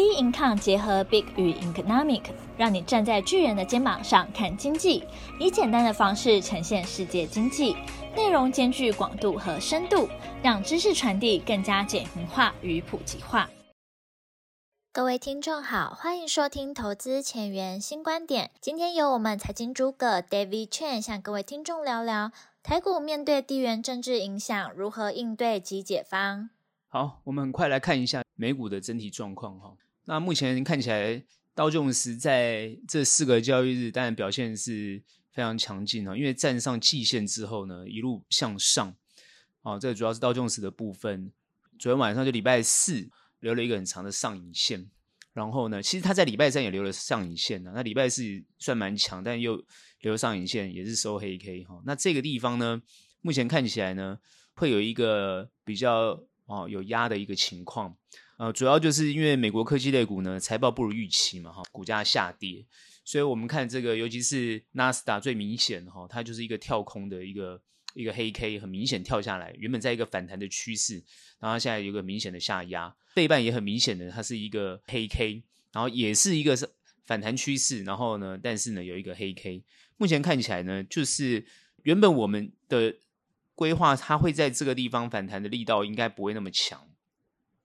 B Income 结合 Big 与 Economic，让你站在巨人的肩膀上看经济，以简单的方式呈现世界经济，内容兼具广度和深度，让知识传递更加简明化与普及化。各位听众好，欢迎收听投资前沿新观点。今天由我们财经诸葛 David Chen 向各位听众聊聊台股面对地缘政治影响，如何应对及解方。好，我们很快来看一下美股的整体状况哈。那目前看起来，道琼斯在这四个交易日当然表现是非常强劲哈，因为站上季线之后呢，一路向上。哦，这主要是道琼斯的部分。昨天晚上就礼拜四留了一个很长的上影线，然后呢，其实他在礼拜三也留了上影线呢。那礼拜四算蛮强，但又留上影线，也是收黑 K 哈。那这个地方呢，目前看起来呢，会有一个比较。哦，有压的一个情况，呃，主要就是因为美国科技类股呢财报不如预期嘛，哈，股价下跌，所以我们看这个，尤其是纳斯达最明显哈，它就是一个跳空的一个一个黑 K，很明显跳下来，原本在一个反弹的趋势，然后现在有个明显的下压，费半也很明显的，它是一个黑 K，然后也是一个是反弹趋势，然后呢，但是呢有一个黑 K，目前看起来呢，就是原本我们的。规划它会在这个地方反弹的力道应该不会那么强，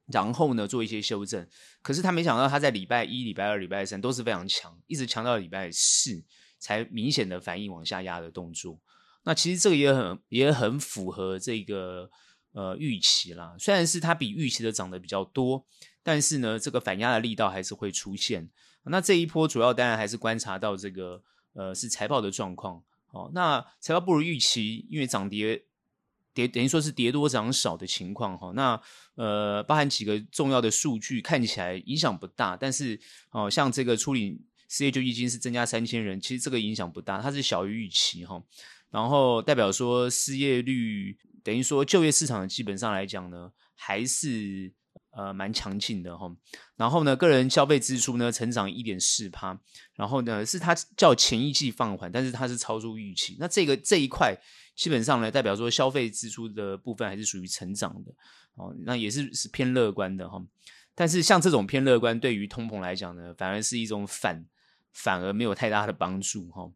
然后呢做一些修正。可是他没想到他在礼拜一、礼拜二、礼拜三都是非常强，一直强到礼拜四才明显的反应往下压的动作。那其实这个也很也很符合这个呃预期啦。虽然是它比预期的涨得比较多，但是呢这个反压的力道还是会出现。那这一波主要当然还是观察到这个呃是财报的状况。哦，那财报不如预期，因为涨跌。跌等于说是跌多涨少的情况哈，那呃包含几个重要的数据看起来影响不大，但是哦像这个处理失业救济金是增加三千人，其实这个影响不大，它是小于预期哈，然后代表说失业率等于说就业市场基本上来讲呢还是呃蛮强劲的哈，然后呢个人消费支出呢成长一点四趴，然后呢是它较前一季放缓，但是它是超出预期，那这个这一块。基本上呢，代表说消费支出的部分还是属于成长的，哦，那也是是偏乐观的哈。但是像这种偏乐观，对于通膨来讲呢，反而是一种反，反而没有太大的帮助哈。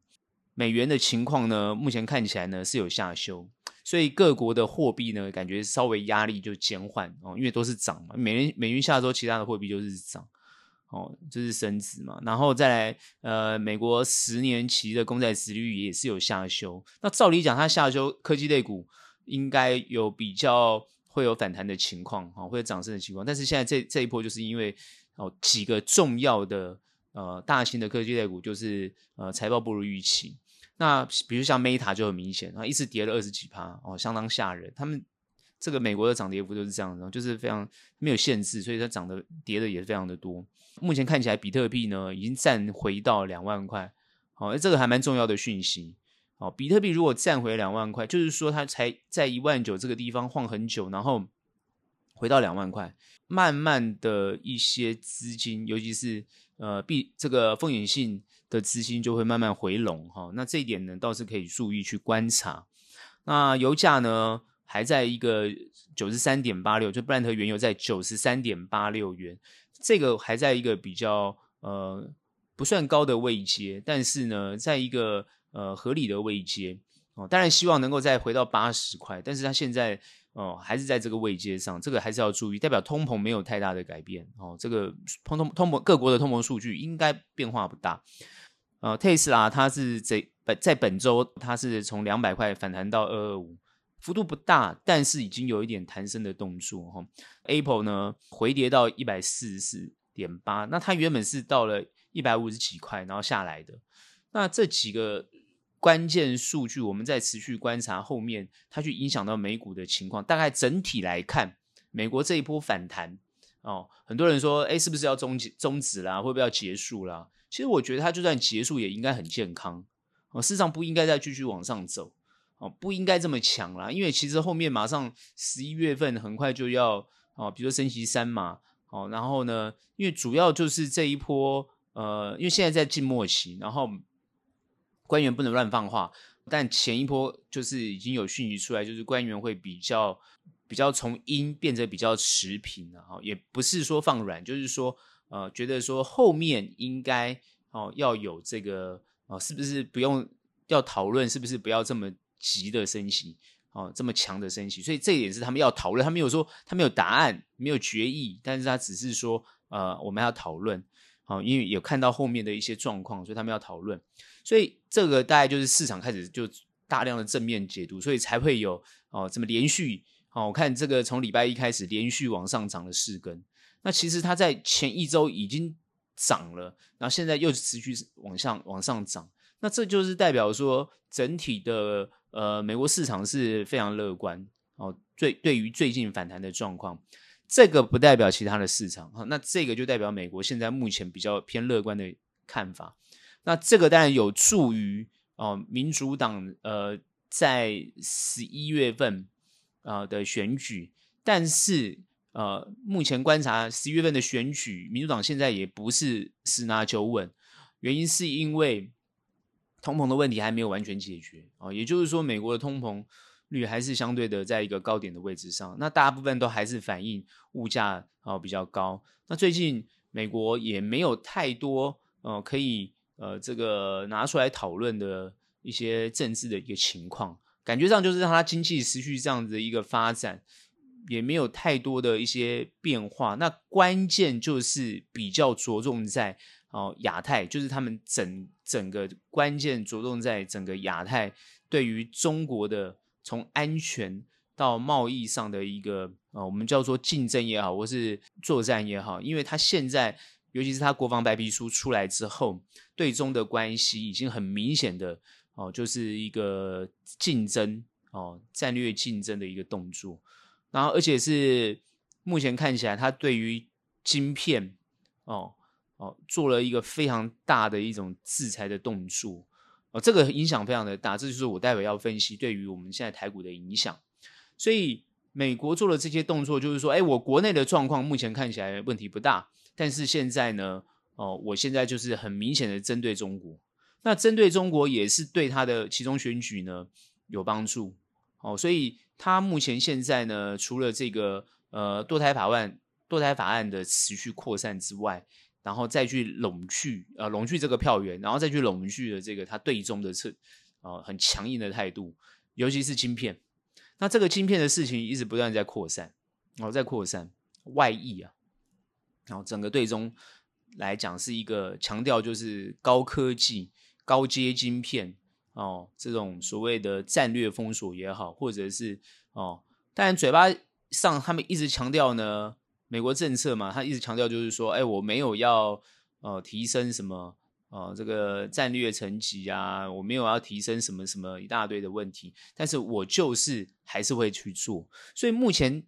美元的情况呢，目前看起来呢是有下修，所以各国的货币呢，感觉稍微压力就减缓哦，因为都是涨嘛，美元美元下周，其他的货币就是涨。哦，这是升值嘛，然后再来，呃，美国十年期的公债殖利率也是有下修。那照理讲，它下修科技类股应该有比较会有反弹的情况，哈、哦，会有涨升的情况。但是现在这这一波就是因为哦几个重要的呃大型的科技类股就是呃财报不如预期。那比如像 Meta 就很明显，啊，一次跌了二十几趴，哦，相当吓人。他们这个美国的涨跌幅就是这样子，就是非常没有限制，所以它涨的跌的也是非常的多。目前看起来，比特币呢已经站回到两万块，好，这个还蛮重要的讯息。哦，比特币如果站回两万块，就是说它才在一万九这个地方晃很久，然后回到两万块，慢慢的一些资金，尤其是呃币这个风险性的资金就会慢慢回笼哈。那这一点呢倒是可以注意去观察。那油价呢还在一个九十三点八六，就布兰特原油在九十三点八六元。这个还在一个比较呃不算高的位阶，但是呢，在一个呃合理的位阶哦，当然希望能够再回到八十块，但是它现在哦、还是在这个位阶上，这个还是要注意，代表通膨没有太大的改变哦，这个通通通膨各国的通膨数据应该变化不大。呃，特斯拉它是这本在本周它是从两百块反弹到二二五。幅度不大，但是已经有一点弹升的动作哈。Apple 呢回跌到一百四十四点八，那它原本是到了一百五十几块，然后下来的。那这几个关键数据，我们再持续观察后面它去影响到美股的情况。大概整体来看，美国这一波反弹哦，很多人说，哎，是不是要终结终止啦？会不会要结束啦？其实我觉得它就算结束，也应该很健康哦，事实上不应该再继续往上走。哦，不应该这么强啦，因为其实后面马上十一月份很快就要哦，比如说升息三嘛，哦，然后呢，因为主要就是这一波，呃，因为现在在静默期，然后官员不能乱放话，但前一波就是已经有讯息出来，就是官员会比较比较从鹰变成比较持平了哈，也不是说放软，就是说呃觉得说后面应该哦要有这个哦，是不是不用要讨论，是不是不要这么急的升息哦，这么强的升息？所以这也是他们要讨论，他没有说他没有答案，没有决议，但是他只是说呃我们要讨论，哦，因为有看到后面的一些状况，所以他们要讨论。所以这个大概就是市场开始就大量的正面解读，所以才会有哦这么连续哦，我看这个从礼拜一开始连续往上涨了四根，那其实它在前一周已经涨了，然后现在又持续往上往上涨，那这就是代表说整体的呃美国市场是非常乐观哦，最对于最近反弹的状况，这个不代表其他的市场，那这个就代表美国现在目前比较偏乐观的看法。那这个当然有助于哦，民主党呃在十一月份啊、的选举，但是呃目前观察十一月份的选举，民主党现在也不是十拿九稳，原因是因为通膨的问题还没有完全解决啊、也就是说美国的通膨率还是相对的在一个高点的位置上，那大部分都还是反映物价啊、比较高，那最近美国也没有太多呃可以。呃，这个拿出来讨论的一些政治的一个情况，感觉上就是让它经济持续这样子的一个发展，也没有太多的一些变化。那关键就是比较着重在哦亚太，就是他们整整个关键着重在整个亚太对于中国的从安全到贸易上的一个啊、哦，我们叫做竞争也好，或是作战也好，因为它现在。尤其是他国防白皮书出来之后，对中的关系已经很明显的哦，就是一个竞争哦，战略竞争的一个动作。然后，而且是目前看起来，他对于晶片哦哦做了一个非常大的一种制裁的动作哦，这个影响非常的大。这就是我待会要分析对于我们现在台股的影响。所以，美国做了这些动作，就是说，哎，我国内的状况目前看起来问题不大。但是现在呢，哦，我现在就是很明显的针对中国，那针对中国也是对他的其中选举呢有帮助，哦，所以他目前现在呢，除了这个呃堕胎法案堕胎法案的持续扩散之外，然后再去拢聚呃拢聚这个票源，然后再去拢聚的这个他对中的策啊、很强硬的态度，尤其是晶片，那这个晶片的事情一直不断在扩散，然哦，在扩散外溢啊。然后整个对中来讲是一个强调，就是高科技、高阶晶片哦，这种所谓的战略封锁也好，或者是哦，当然嘴巴上他们一直强调呢，美国政策嘛，他一直强调就是说，哎，我没有要呃提升什么呃这个战略层级啊，我没有要提升什么什么一大堆的问题，但是我就是还是会去做，所以目前。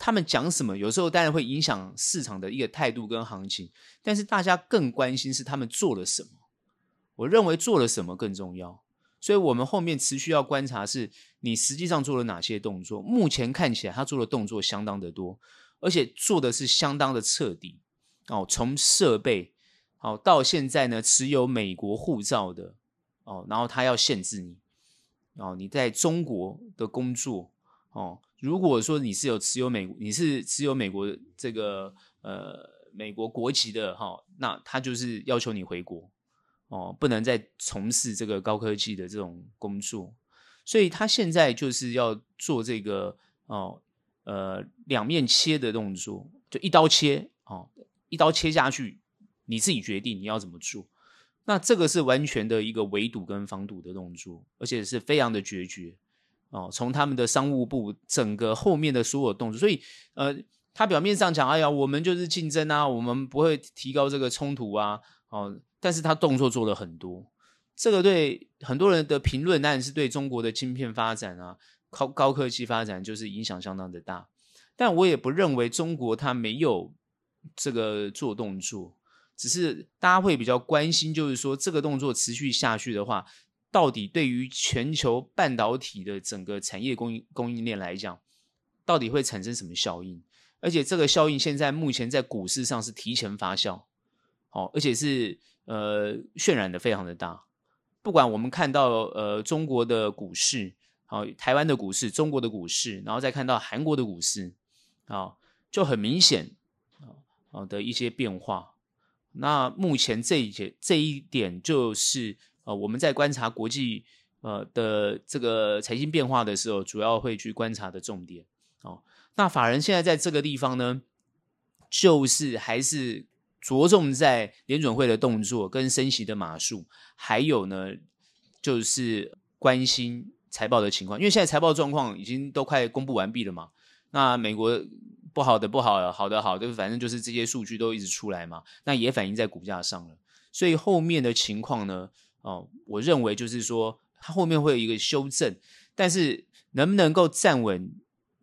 他们讲什么，有时候当然会影响市场的一个态度跟行情，但是大家更关心是他们做了什么。我认为做了什么更重要，所以我们后面持续要观察是你实际上做了哪些动作。目前看起来他做的动作相当的多，而且做的是相当的彻底哦。从设备好到现在呢，持有美国护照的哦，然后他要限制你哦，你在中国的工作哦。如果说你是有持有美，你是持有美国这个呃美国国籍的哈，那他就是要求你回国哦，不能再从事这个高科技的这种工作，所以他现在就是要做这个哦呃两面切的动作，就一刀切哦，一刀切下去，你自己决定你要怎么做，那这个是完全的一个围堵跟防堵的动作，而且是非常的决绝。哦，从他们的商务部整个后面的所有动作，所以呃，他表面上讲，哎呀，我们就是竞争啊，我们不会提高这个冲突啊，哦，但是他动作做了很多，这个对很多人的评论当然是对中国的晶片发展啊，高高科技发展就是影响相当的大，但我也不认为中国他没有这个做动作，只是大家会比较关心，就是说这个动作持续下去的话。到底对于全球半导体的整个产业供应供应链来讲，到底会产生什么效应？而且这个效应现在目前在股市上是提前发酵，哦，而且是呃渲染的非常的大。不管我们看到呃中国的股市，好，台湾的股市，中国的股市，然后再看到韩国的股市，啊，就很明显，啊啊的一些变化。那目前这一节这一点就是呃我们在观察国际呃的这个财经变化的时候，主要会去观察的重点哦。那法人现在在这个地方呢，就是还是着重在联准会的动作跟升息的码数，还有呢就是关心财报的情况，因为现在财报状况已经都快公布完毕了嘛。那美国。不好的不好，好的好的，反正就是这些数据都一直出来嘛，那也反映在股价上了。所以后面的情况呢，哦，我认为就是说，它后面会有一个修正，但是能不能够站稳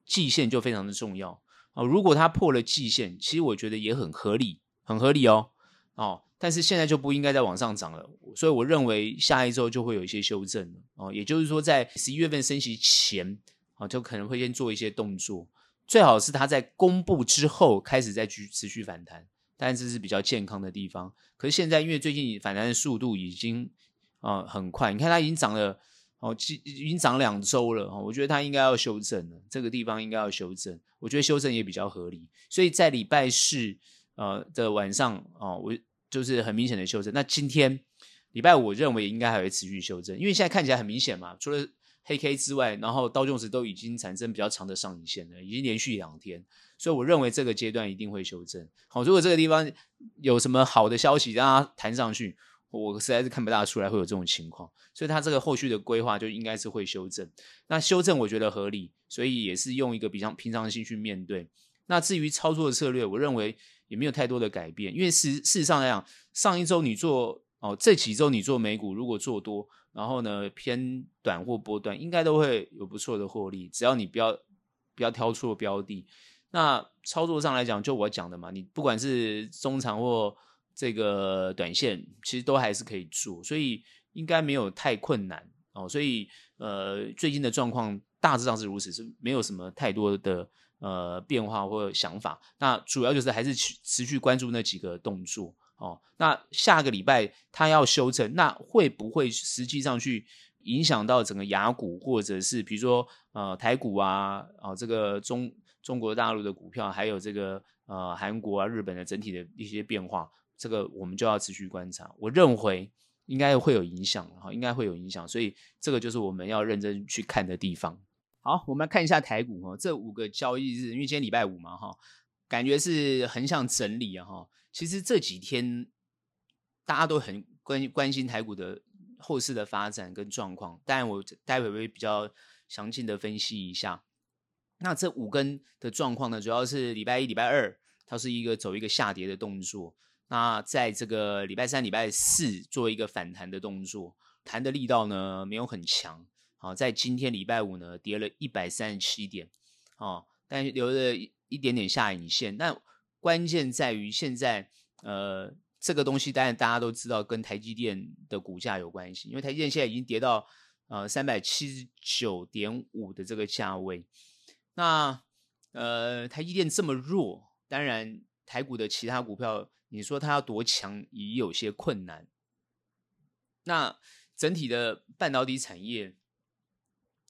季线就非常的重要哦。如果它破了季线，其实我觉得也很合理，很合理哦哦。但是现在就不应该再往上涨了，所以我认为下一周就会有一些修正了哦。也就是说，在十一月份升息前啊，就可能会先做一些动作。最好是它在公布之后开始再去持续反弹，但这是比较健康的地方。可是现在因为最近反弹的速度已经啊、很快，你看它已经涨了哦，已经涨两周了哦，我觉得它应该要修正了，这个地方应该要修正。我觉得修正也比较合理，所以在礼拜四呃的晚上哦，我就是很明显的修正。那今天礼拜五我认为应该还会持续修正，因为现在看起来很明显嘛，除了。黑 K 之外，然后道琼斯都已经产生比较长的上影线了，已经连续两天，所以我认为这个阶段一定会修正。好，如果这个地方有什么好的消息让它弹上去，我实在是看不大出来会有这种情况，所以它这个后续的规划就应该是会修正。那修正我觉得合理，所以也是用一个比较平常心去面对。那至于操作策略，我认为也没有太多的改变，因为事事实上来讲，上一周你做哦，这几周你做美股如果做多。然后呢，偏短或波段应该都会有不错的获利，只要你不要不要挑错标的。那操作上来讲，就我讲的嘛，你不管是中长或这个短线，其实都还是可以做，所以应该没有太困难哦。所以呃，最近的状况大致上是如此，是没有什么太多的呃变化或想法。那主要就是还是持持续关注那几个动作。哦，那下个礼拜它要修正，那会不会实际上去影响到整个雅股，或者是比如说呃台股啊，啊、哦、这个中中国大陆的股票，还有这个呃韩国啊、日本的整体的一些变化，这个我们就要持续观察。我认为应该会有影响，哈，应该会有影响，所以这个就是我们要认真去看的地方。好，我们来看一下台股哈，这五个交易日，因为今天礼拜五嘛，哈，感觉是横向整理啊，哈。其实这几天大家都很关关心台股的后市的发展跟状况，当然我待会会比较详尽的分析一下。那这五根的状况呢，主要是礼拜一、礼拜二它是一个走一个下跌的动作，那在这个礼拜三、礼拜四做一个反弹的动作，弹的力道呢没有很强。好，在今天礼拜五呢跌了一百三十七点，哦，但留了一点点下影线，那。关键在于现在，呃，这个东西当然大家都知道跟台积电的股价有关系，因为台积电现在已经跌到呃三百七十九点五的这个价位。那呃，台积电这么弱，当然台股的其他股票，你说它要多强也有些困难。那整体的半导体产业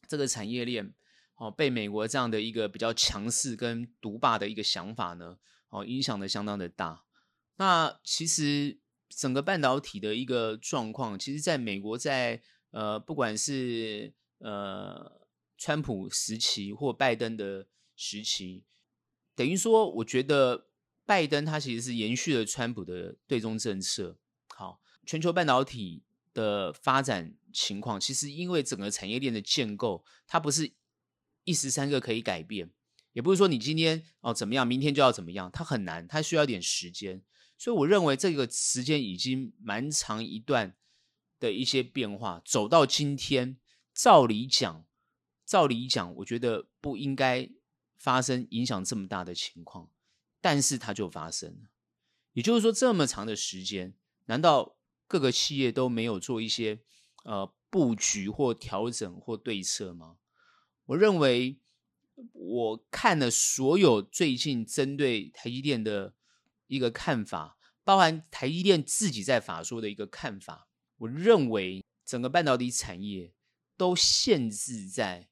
这个产业链，哦，被美国这样的一个比较强势跟独霸的一个想法呢，哦，影响的相当的大。那其实整个半导体的一个状况，其实在美国在，呃，不管是呃，川普时期或拜登的时期，等于说，我觉得拜登他其实是延续了川普的对中政策。好，全球半导体的发展情况，其实因为整个产业链的建构，它不是一时三刻可以改变。也不是说你今天哦怎么样，明天就要怎么样，它很难，它需要点时间。所以我认为这个时间已经蛮长一段的一些变化，走到今天，照理讲，照理讲，我觉得不应该发生影响这么大的情况，但是它就发生了。也就是说，这么长的时间，难道各个企业都没有做一些呃布局或调整或对策吗？我认为。我看了所有最近针对台积电的一个看法，包含台积电自己在法说的一个看法。我认为整个半导体产业都限制在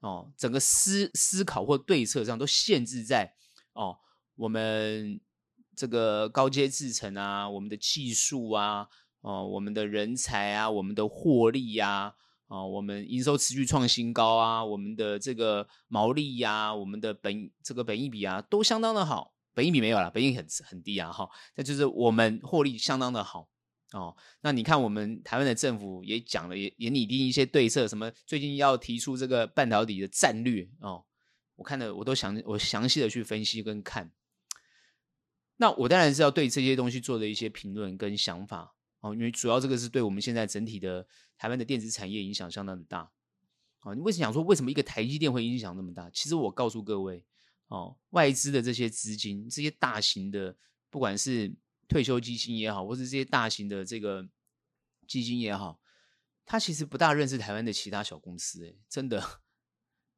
哦，整个思思考或对策上都限制在哦，我们这个高阶制程啊，我们的技术啊，哦、我们的人才啊，我们的获利呀、啊，啊、呃，我们营收持续创新高啊，我们的这个毛利呀、啊，我们的本这个本益比啊，都相当的好。本益比没有啦，本益很很低啊，哈，那就是我们获利相当的好哦。那你看，我们台湾的政府也讲了，也也拟定一些对策，什么最近要提出这个半导体的战略哦。我看了，我都详我详细的去分析跟看。那我当然是要对这些东西做的一些评论跟想法哦，因为主要这个是对我们现在整体的台湾的电子产业影响相当的大。哦，你为什么想说为什么一个台积电会影响那么大？其实我告诉各位。哦，外资的这些资金，这些大型的，不管是退休基金也好，或是这些大型的这个基金也好，他其实不大认识台湾的其他小公司，哎，真的，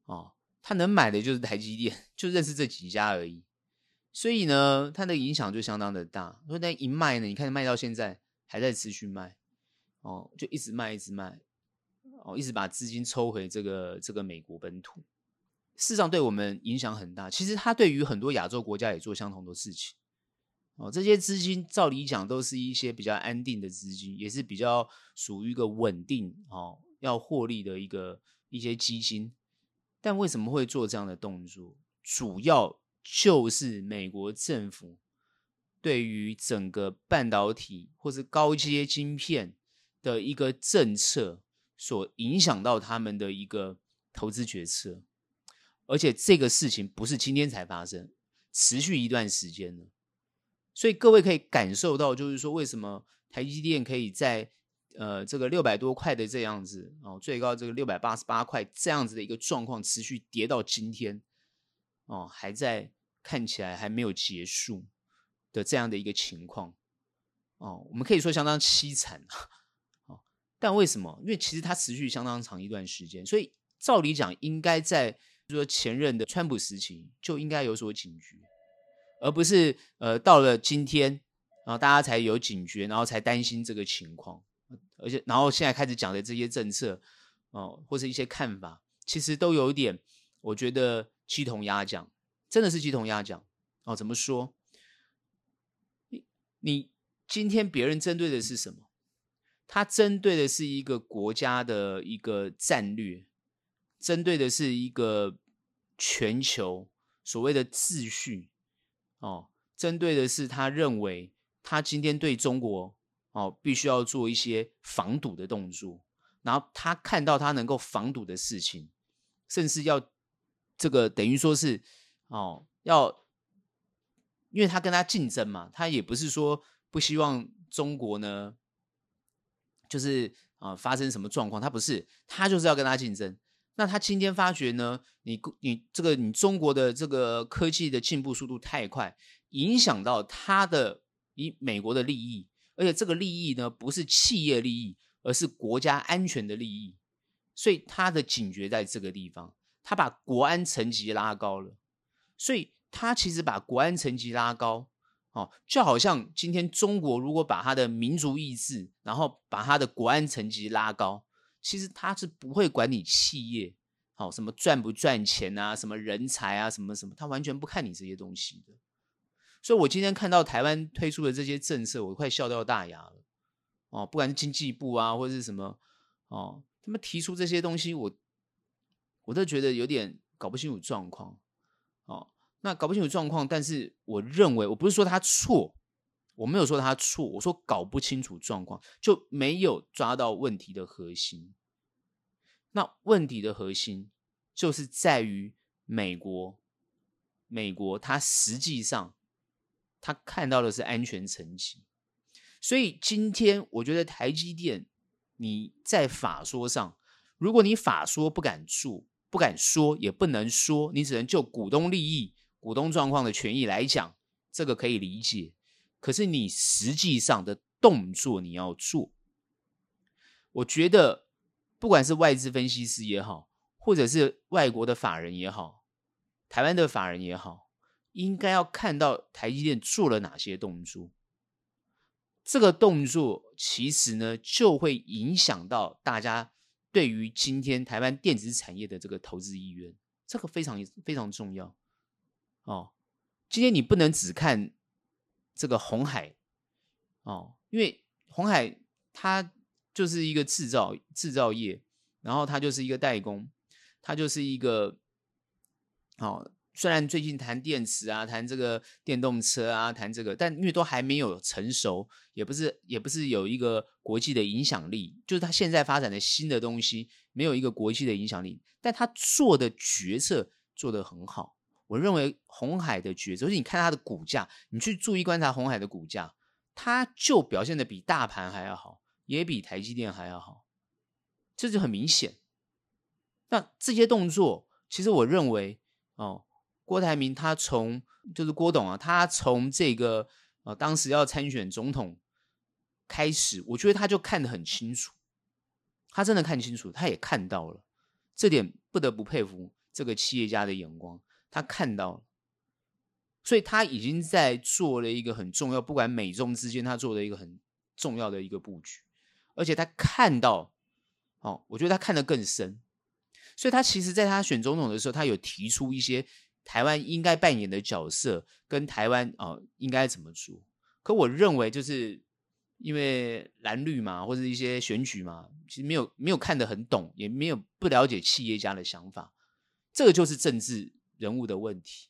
哦，他能买的就是台积电，就认识这几家而已。所以呢，它的影响就相当的大。所以那一卖呢，你看卖到现在还在持续卖，哦，就一直卖，一直卖，哦，一直把资金抽回这个这个美国本土。事实上，对我们影响很大。其实，他对于很多亚洲国家也做相同的事情。哦，这些资金照理讲都是一些比较安定的资金，也是比较属于一个稳定哦，要获利的一个一些基金。但为什么会做这样的动作？主要就是美国政府对于整个半导体或是高阶晶片的一个政策所影响到他们的一个投资决策。而且这个事情不是今天才发生，持续一段时间了。所以各位可以感受到，就是说为什么台积电可以在呃这个六百多块的这样子哦，最高这个六百八十八块这样子的一个状况持续跌到今天哦，还在看起来还没有结束的这样的一个情况哦，我们可以说相当凄惨啊。哦，但为什么？因为其实它持续相当长一段时间，所以照理讲应该在。说前任的川普时期就应该有所警觉，而不是呃到了今天，然后大家才有警觉，然后才担心这个情况，而且然后现在开始讲的这些政策哦，或是一些看法，其实都有点，我觉得鸡同鸭讲，真的是鸡同鸭讲哦。怎么说？你今天别人针对的是什么？他针对的是一个国家的一个战略。针对的是一个全球所谓的秩序哦，针对的是他认为他今天对中国哦必须要做一些防堵的动作，然后他看到他能够防堵的事情，甚至要这个等于说是哦要，因为他跟他竞争嘛，他也不是说不希望中国呢就是啊、呃、发生什么状况，他不是，他就是要跟他竞争。那他今天发觉呢，你你这个你中国的这个科技的进步速度太快，影响到他的以美国的利益，而且这个利益呢不是企业利益，而是国家安全的利益，所以他的警觉在这个地方，他把国安层级拉高了，所以他其实把国安层级拉高，哦，就好像今天中国如果把他的民族意志，然后把他的国安层级拉高。其实他是不会管你企业，好什么赚不赚钱啊，什么人才啊，什么什么，他完全不看你这些东西的。所以我今天看到台湾推出的这些政策，我快笑掉大牙了。哦，不管是经济部啊，或者是什么，哦，他们提出这些东西，我我都觉得有点搞不清楚状况。那搞不清楚状况，但是我认为，我不是说他错。我没有说他错，我说搞不清楚状况，就没有抓到问题的核心。那问题的核心就是在于美国，美国它实际上它看到的是安全层级，所以今天我觉得台积电你在法说上，如果你法说不敢做，不敢说，也不能说，你只能就股东利益、股东状况的权益来讲，这个可以理解。可是你实际上的动作你要做，我觉得不管是外资分析师也好，或者是外国的法人也好，台湾的法人也好，应该要看到台积电做了哪些动作。这个动作其实呢，就会影响到大家对于今天台湾电子产业的这个投资意愿，这个非常非常重要。哦，今天你不能只看。这个红海哦，因为红海它就是一个制造制造业，然后它就是一个代工，它就是一个哦。虽然最近谈电池啊，谈这个电动车啊，谈这个，但因为都还没有成熟，也不是也不是有一个国际的影响力，就是它现在发展的新的东西没有一个国际的影响力，但他做的决策做得很好。我认为红海的决策，就是你看它的股价，你去注意观察红海的股价，它就表现的比大盘还要好，也比台积电还要好，这就很明显。那这些动作，其实我认为哦。郭台铭他从就是郭董啊，他从这个呃当时要参选总统开始，我觉得他就看得很清楚，他真的看清楚，他也看到了，这点不得不佩服这个企业家的眼光，他看到了，所以他已经在做了一个很重要，不管美中之间，他做了一个很重要的一个布局，而且他看到，哦，我觉得他看得更深，所以他其实在他选总统的时候，他有提出一些。台湾应该扮演的角色跟台湾啊、哦、应该怎么做？可我认为就是因为蓝绿嘛，或者一些选举嘛，其实没有没有看得很懂，也没有不了解企业家的想法，这个就是政治人物的问题。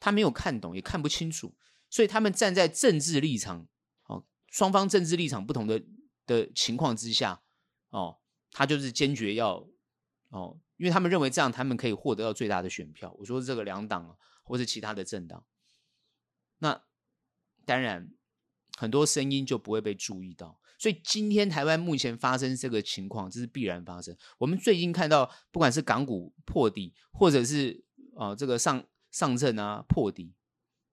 他没有看懂，也看不清楚，所以他们站在政治立场哦，双方政治立场不同的的情况之下哦，他就是坚决要哦。因为他们认为这样，他们可以获得到最大的选票。我说这个两党啊，或是其他的政党，那当然很多声音就不会被注意到。所以今天台湾目前发生这个情况，这是必然发生。我们最近看到，不管是港股破底，或者是哦、这个上上证啊破底，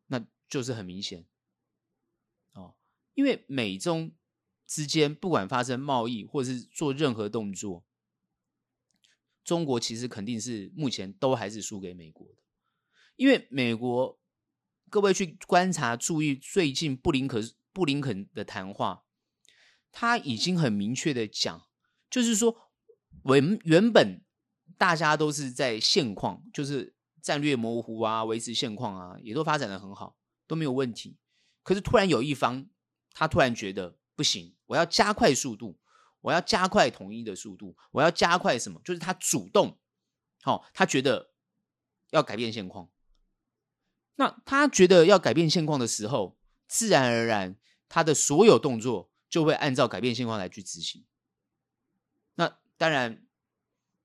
那就是很明显哦。因为美中之间不管发生贸易，或者是做任何动作。中国其实肯定是目前都还是输给美国的，因为美国，各位去观察注意最近布林肯布林肯的谈话，他已经很明确的讲，就是说原原本大家都是在现况，就是战略模糊啊，维持现况啊，也都发展的很好，都没有问题。可是突然有一方，他突然觉得不行，我要加快速度。我要加快统一的速度，我要加快什么？就是他主动，好、哦，他觉得要改变现况。那他觉得要改变现况的时候，自然而然，他的所有动作就会按照改变现况来去执行。那当然，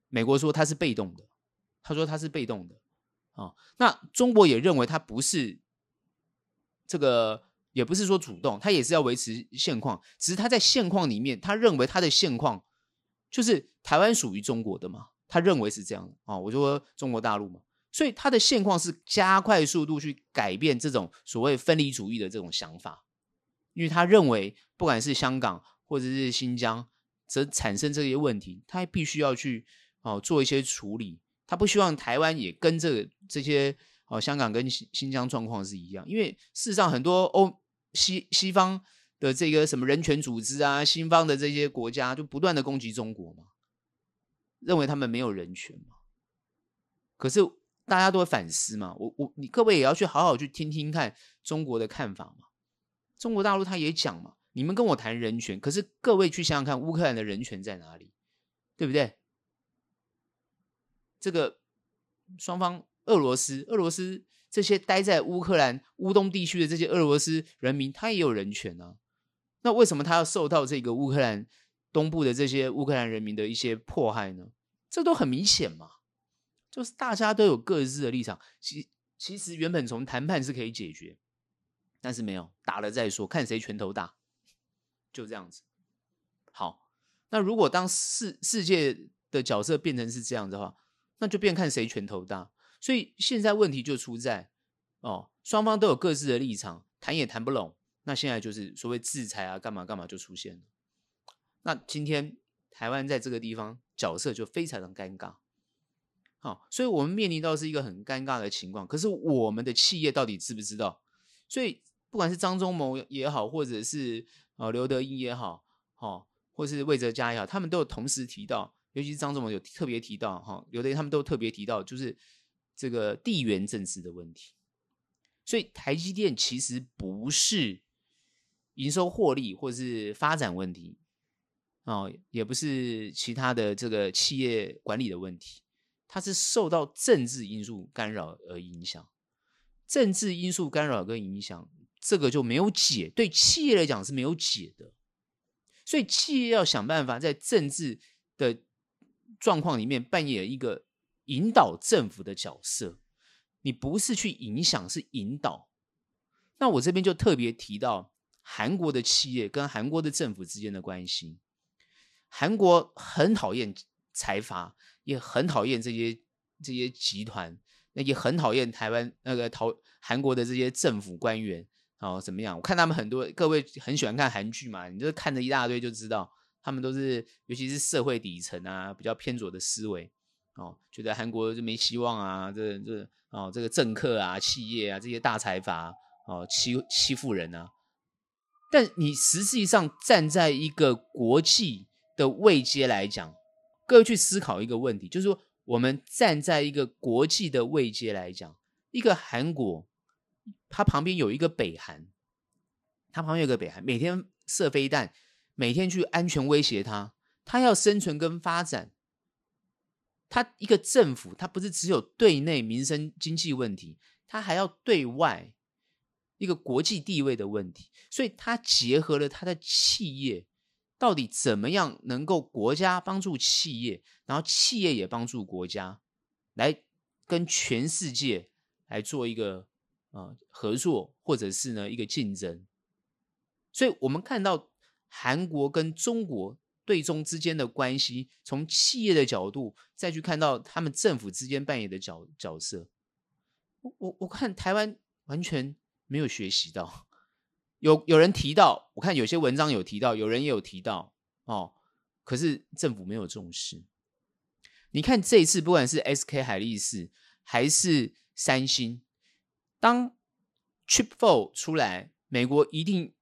美国说他是被动的，他说他是被动的、哦。那中国也认为他不是这个。也不是说主动，他也是要维持现况，只是他在现况里面，他认为他的现况就是台湾属于中国的嘛，他认为是这样啊、哦。我就说中国大陆嘛，所以他的现况是加快速度去改变这种所谓分离主义的这种想法，因为他认为不管是香港或者是新疆，则产生这些问题，他必须要去哦做一些处理，他不希望台湾也跟这个这些。哦，香港跟新新疆状况是一样，因为事实上很多欧西西方的这个什么人权组织啊，西方的这些国家就不断的攻击中国嘛，认为他们没有人权嘛。可是大家都会反思嘛，我我你各位也要去好好去听听看中国的看法嘛。中国大陆他也讲嘛，你们跟我谈人权，可是各位去想想看，乌克兰的人权在哪里，对不对？这个双方。俄罗斯，俄罗斯这些待在乌克兰乌东地区的这些俄罗斯人民，他也有人权啊。那为什么他要受到这个乌克兰东部的这些乌克兰人民的一些迫害呢？这都很明显嘛，就是大家都有各自的立场。其其实原本从谈判是可以解决，但是没有，打了再说，看谁拳头大，就这样子。好，那如果当世世界的角色变成是这样的话，那就变看谁拳头大。所以现在问题就出在，哦，双方都有各自的立场，谈也谈不拢。那现在就是所谓制裁啊，干嘛干嘛就出现了。那今天台湾在这个地方角色就非常的尴尬。好，所以我们面临到是一个很尴尬的情况。可是我们的企业到底知不知道？所以不管是张忠谋也好，或者是呃刘德音也好，哦，或是魏哲家也好，他们都有同时提到，尤其是张忠谋有特别提到，哈，刘德音他们都特别提到，就是。这个地缘政治的问题，所以台积电其实不是营收获利或是发展问题哦，也不是其他的这个企业管理的问题，它是受到政治因素干扰而影响。政治因素干扰跟影响，这个就没有解，对企业来讲是没有解的。所以企业要想办法在政治的状况里面扮演一个引导政府的角色。你不是去影响，是引导。那我这边就特别提到韩国的企业跟韩国的政府之间的关系。韩国很讨厌财阀，也很讨厌这些这些集团，那也很讨厌台湾那个讨韩国的这些政府官员。哦，怎么样？我看他们很多，各位很喜欢看韩剧嘛，你就看着一大堆就知道，他们都是尤其是社会底层啊，比较偏左的思维哦，觉得韩国就没希望啊，这这哦，这个政客啊、企业啊这些大财阀哦，欺欺负人啊。但你实际上站在一个国际的位阶来讲，各位去思考一个问题，就是说我们站在一个国际的位阶来讲，一个韩国。它旁边有一个北韩，它旁边有个北韩，每天射飞弹，每天去安全威胁他，他要生存跟发展。他一个政府，他不是只有对内民生经济问题，他还要对外一个国际地位的问题。所以，他结合了他的企业，到底怎么样能够国家帮助企业，然后企业也帮助国家，来跟全世界来做一个。啊，合作或者是呢一个竞争，所以我们看到韩国跟中国对中之间的关系，从企业的角度再去看到他们政府之间扮演的角角色，我我我看台湾完全没有学习到，有有人提到，我看有些文章有提到，有人也有提到哦，可是政府没有重视。你看这一次，不管是 SK 海力士还是三星。当 Chip Four 出来，美国一定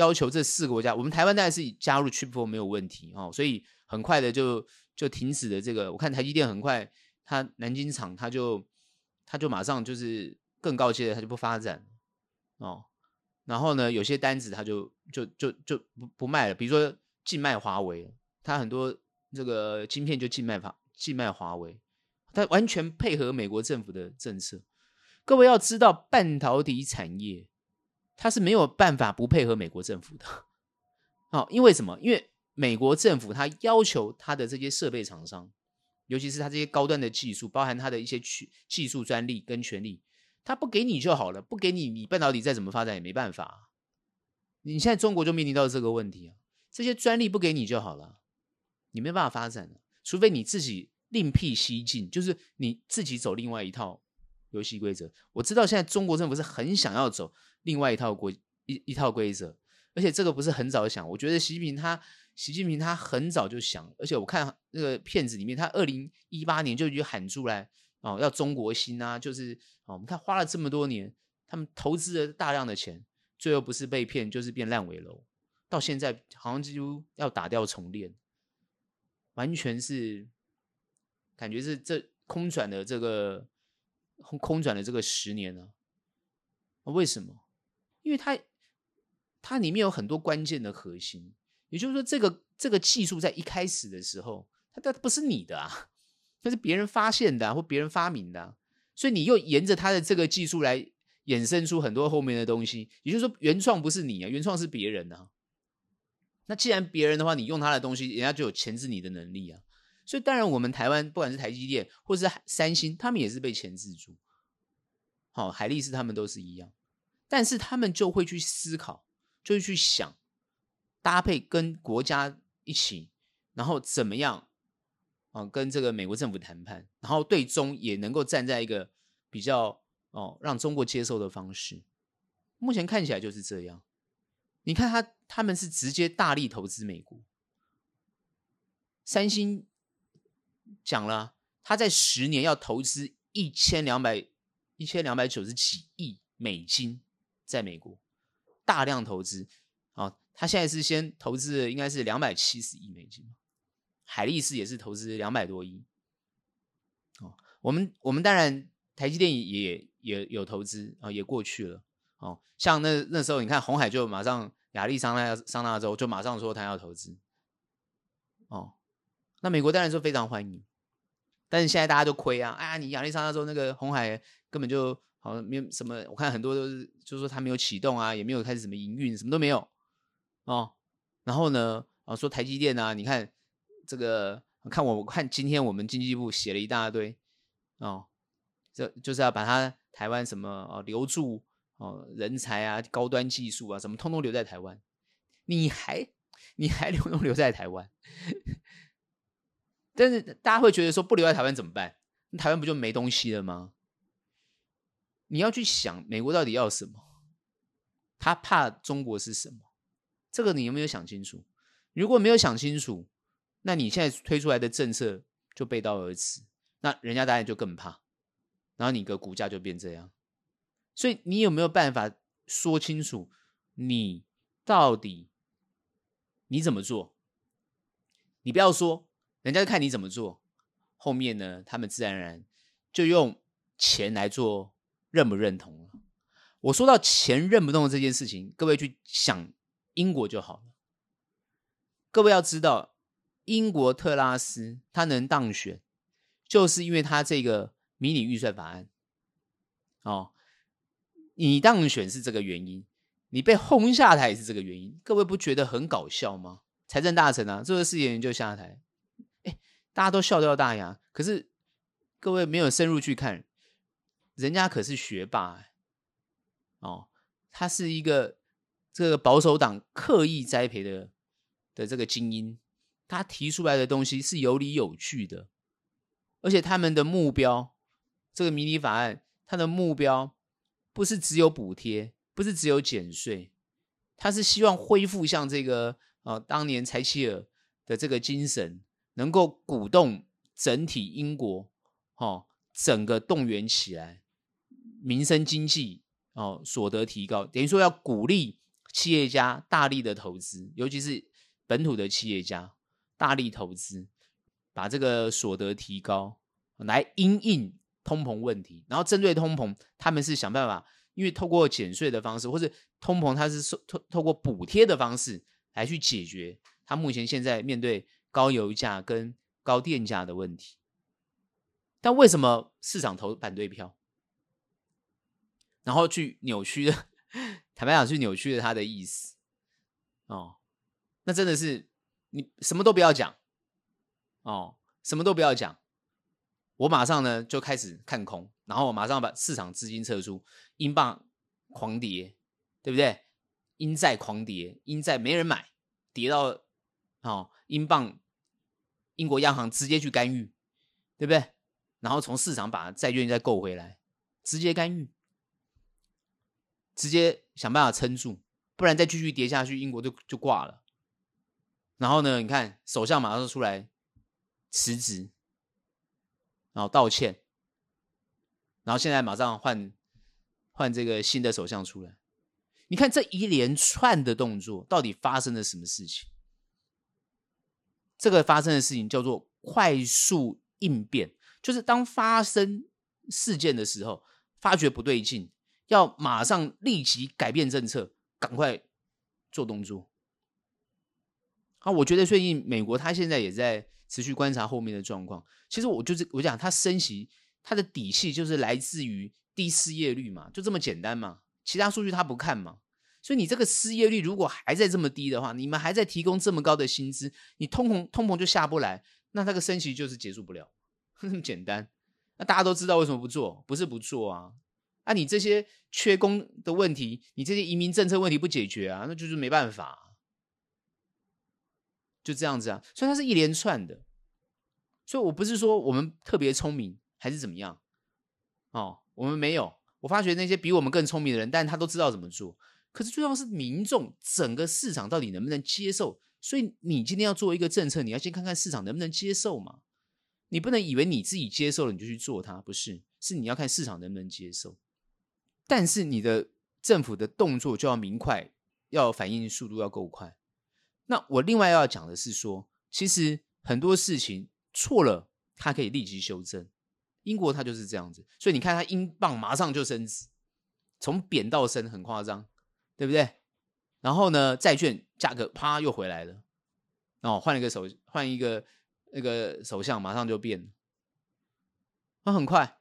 要求这四个国家，我们台湾当然是加入 Chip Four 没有问题哦，所以很快的就就停止了这个。我看台积电很快，它南京厂它就它就马上就是更高阶的，它就不发展哦。然后呢，有些单子它就就就就不不卖了，比如说禁卖华为，它很多这个晶片就禁卖华禁卖华为，它完全配合美国政府的政策。各位要知道，半导体产业他是没有办法不配合美国政府的。好，因为什么？因为美国政府他要求他的这些设备厂商，尤其是他这些高端的技术，包含他的一些技技术专利跟权利，他不给你就好了，不给你，你半导体再怎么发展也没办法。你现在中国就面临到这个问题啊，这些专利不给你就好了，你没办法发展了，除非你自己另辟蹊径，就是你自己走另外一套。游戏规则，我知道现在中国政府是很想要走另外一套规一一套规则，而且这个不是很早想，我觉得习近平他习近平他很早就想，而且我看那个片子里面，他二零一八年就已经喊出来哦，要中国心啊，就是哦，我们看花了这么多年，他们投资了大量的钱，最后不是被骗就是变烂尾楼，到现在好像几乎要打掉重练，完全是感觉是这空转的这个。空空转的这个十年呢？为什么？因为它它里面有很多关键的核心，也就是说，这个这个技术在一开始的时候，它它不是你的啊，它是别人发现的啊，或别人发明的啊，所以你又沿着它的这个技术来衍生出很多后面的东西。也就是说，原创不是你啊，原创是别人啊。那既然别人的话，你用他的东西，人家就有钳制你的能力啊。所以当然，我们台湾不管是台积电或是三星，他们也是被钳制住。好，海力士他们都是一样，但是他们就会去思考，就会去想搭配跟国家一起，然后怎么样啊？跟这个美国政府谈判，然后对中也能够站在一个比较哦让中国接受的方式。目前看起来就是这样。你看他他们是直接大力投资美国，三星。讲了，他在十年要投资一千两百一千两百九十几亿美金在美国，大量投资啊！他现在是先投资应该是两百七十亿美金，海力士也是投资两百多亿。哦，我们我们当然台积电也也有投资啊，也过去了哦。像那那时候，你看红海就马上亚利桑那桑那州就马上说他要投资哦。那美国当然说非常欢迎，但是现在大家都亏啊！哎呀，你亚利桑那州那个红海根本就好像没有什么，我看很多都是就是说他没有启动啊，也没有开始什么营运，什么都没有哦。然后呢，啊说台积电啊，你看这个，看我看今天我们经济部写了一大堆哦，这就是要把它台湾什么哦留住哦人才啊，高端技术啊，什么通通留在台湾，你还你还 留都留在台湾？但是大家会觉得说不留在台湾怎么办？台湾不就没东西了吗？你要去想美国到底要什么？他怕中国是什么？这个你有没有想清楚？如果没有想清楚，那你现在推出来的政策就背道而驰，那人家当然就更怕，然后你的股价就变这样。所以你有没有办法说清楚你到底你怎么做？你不要说。人家看你怎么做，后面呢，他们自然而然就用钱来做认不认同了。我说到钱认不认同这件事情，各位去想英国就好了。各位要知道，英国特拉斯他能当选，就是因为他这个迷你预算法案。哦，你当选是这个原因，你被轰下台也是这个原因。各位不觉得很搞笑吗？财政大臣啊，做个事情就下台。哎大家都笑掉大牙，可是各位没有深入去看，人家可是学霸哎，哦，他是一个这个保守党刻意栽培的的这个精英，他提出来的东西是有理有据的，而且他们的目标，这个迷你法案，他的目标不是只有补贴，不是只有减税，他是希望恢复像这个呃当年柴契尔的这个精神。能够鼓动整体英国，哦，整个动员起来，民生经济哦，所得提高，等于说要鼓励企业家大力的投资，尤其是本土的企业家大力投资，把这个所得提高，来因应通膨问题。然后针对通膨，他们是想办法，因为透过减税的方式，或是通膨，它是透透过补贴的方式来去解决。他目前现在面对。高油价跟高电价的问题，但为什么市场投反对票，然后去扭曲的，坦白讲，去扭曲了他的意思哦？那真的是你什么都不要讲哦，什么都不要讲，我马上呢就开始看空，然后我马上把市场资金撤出，英镑狂跌，对不对？英债狂跌，英债没人买，跌到哦。英镑，英国央行直接去干预，对不对？然后从市场把债券再购回来，直接干预，直接想办法撑住，不然再继续跌下去，英国就就挂了。然后呢，你看首相马上出来辞职，然后道歉，然后现在马上换换这个新的首相出来。你看这一连串的动作，到底发生了什么事情？这个发生的事情叫做快速应变，就是当发生事件的时候，发觉不对劲，要马上立即改变政策，赶快做动作。啊，我觉得最近美国他现在也在持续观察后面的状况。其实我就是我讲，他升息，他的底气就是来自于低失业率嘛，就这么简单嘛，其他数据他不看嘛。所以你这个失业率如果还在这么低的话，你们还在提供这么高的薪资，你通膨通膨就下不来，那这个升息就是结束不了，这么简单。那大家都知道为什么不做？不是不做啊，啊，你这些缺工的问题，你这些移民政策问题不解决啊，那就是没办法，就这样子啊。所以它是一连串的。所以我不是说我们特别聪明还是怎么样哦，我们没有。我发觉那些比我们更聪明的人，但他都知道怎么做。可是最重要是民众整个市场到底能不能接受？所以你今天要做一个政策，你要先看看市场能不能接受嘛。你不能以为你自己接受了你就去做它，不是？是你要看市场能不能接受。但是你的政府的动作就要明快，要反应速度要够快。那我另外要讲的是说，其实很多事情错了，它可以立即修正。英国它就是这样子，所以你看它英镑马上就升值，从贬到升很夸张，对不对？然后呢，债券价格啪又回来了，哦换了一个首换一个那个首相，马上就变了，那很快。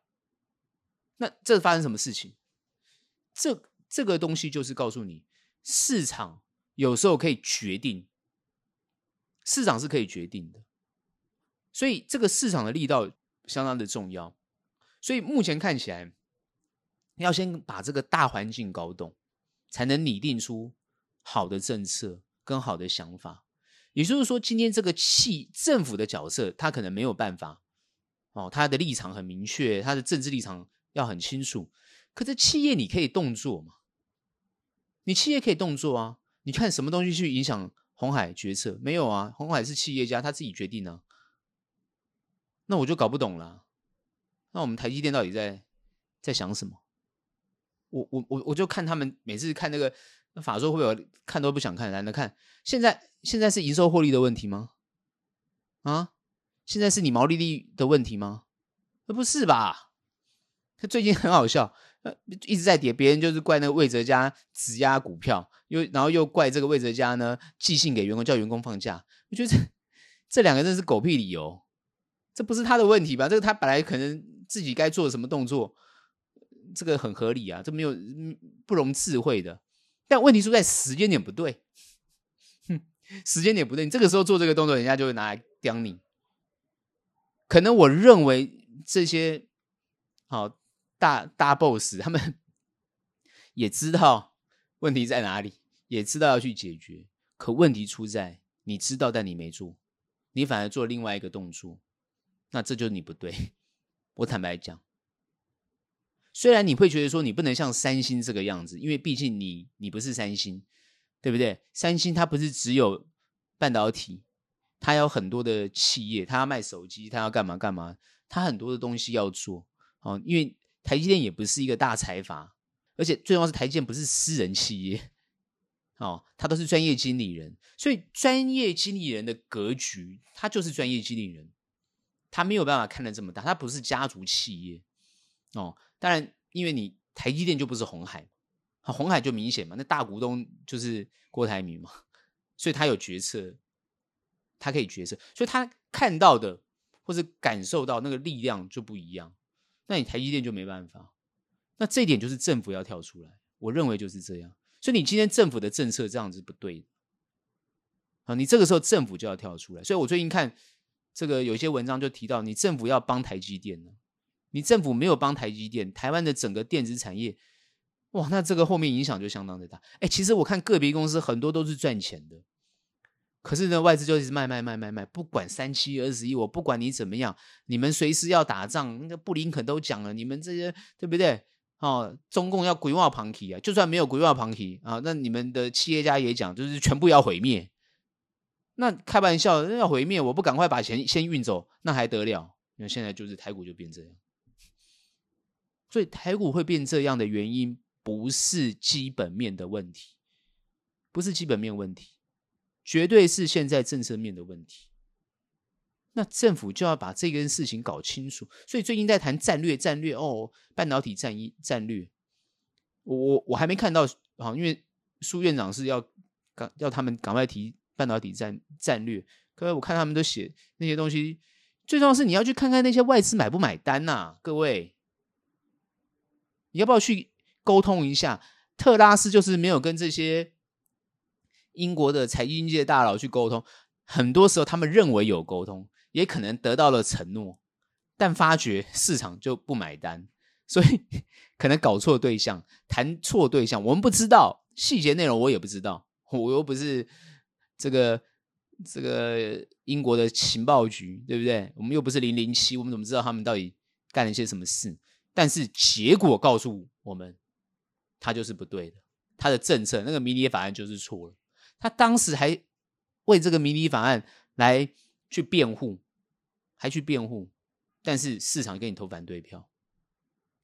那这发生什么事情？这这个东西就是告诉你，市场有时候可以决定，市场是可以决定的，所以这个市场的力道相当的重要。所以目前看起来，要先把这个大环境搞懂，才能拟定出好的政策跟好的想法。也就是说，今天这个气政府的角色，他可能没有办法哦，他的立场很明确，他的政治立场要很清楚。可是企业你可以动作嘛？你企业可以动作啊？你看什么东西去影响红海决策？没有啊，红海是企业家，他自己决定啊。那我就搞不懂了。那我们台积电到底在在想什么？我我我我就看他们每次看那个法说会有看都不想看，懒得看。现在现在是营收获利的问题吗？啊？现在是你毛利率的问题吗？那不是吧？他最近很好笑，一直在跌，别人就是怪那个魏哲家质押股票，又然后又怪这个魏哲家呢寄信给员工叫员工放假。我觉得这这两个真是狗屁理由，这不是他的问题吧？这个他本来可能。自己该做什么动作，这个很合理啊，这没有不容置喙的。但问题出在时间点不对，哼，时间点不对，你这个时候做这个动作，人家就会拿来刁你。可能我认为这些好大大 boss 他们也知道问题在哪里，也知道要去解决。可问题出在你知道，但你没做，你反而做另外一个动作，那这就是你不对。我坦白讲，虽然你会觉得说你不能像三星这个样子，因为毕竟你你不是三星，对不对？三星它不是只有半导体，它有很多的企业，它要卖手机，它要干嘛干嘛，它很多的东西要做哦。因为台积电也不是一个大财阀，而且最重要是台积电不是私人企业 哦，它都是专业经理人，所以专业经理人的格局，他就是专业经理人。他没有办法看得这么大，他不是家族企业哦。当然，因为你台积电就不是红海，红海就明显嘛，那大股东就是郭台铭嘛，所以他有决策，他可以决策，所以他看到的或者感受到那个力量就不一样。那你台积电就没办法，那这一点就是政府要跳出来，我认为就是这样。所以你今天政府的政策这样子不对，啊，你这个时候政府就要跳出来。所以我最近看。这个有一些文章就提到，你政府要帮台积电呢，你政府没有帮台积电，台湾的整个电子产业，哇，那这个后面影响就相当的大。哎，其实我看个别公司很多都是赚钱的，可是呢，外资就一直卖卖卖卖卖，不管三七二十一，我不管你怎么样，你们随时要打仗，那布林肯都讲了，你们这些对不对？哦，中共要鬼话旁提啊，就算没有鬼话旁提啊，那你们的企业家也讲，就是全部要毁灭。那开玩笑，那要毁灭，我不赶快把钱先运走，那还得了？那现在就是台股就变这样，所以台股会变这样的原因，不是基本面的问题，不是基本面问题，绝对是现在政策面的问题。那政府就要把这件事情搞清楚。所以最近在谈战略，战略哦，半导体战役战略，我我我还没看到啊，因为苏院长是要赶要他们赶快提。半导体战战略，各位，我看他们都写那些东西，最重要是你要去看看那些外资买不买单呐、各位，你要不要去沟通一下？特拉斯就是没有跟这些英国的财经界大佬去沟通，很多时候他们认为有沟通，也可能得到了承诺，但发觉市场就不买单，所以可能搞错对象，谈错对象，我们不知道细节内容，我也不知道，我又不是。这个这个英国的情报局，对不对？我们又不是零零七，我们怎么知道他们到底干了一些什么事？但是结果告诉我们，他就是不对的，他的政策那个迷你法案就是错了。他当时还为这个迷你法案来去辩护，还去辩护，但是市场给你投反对票，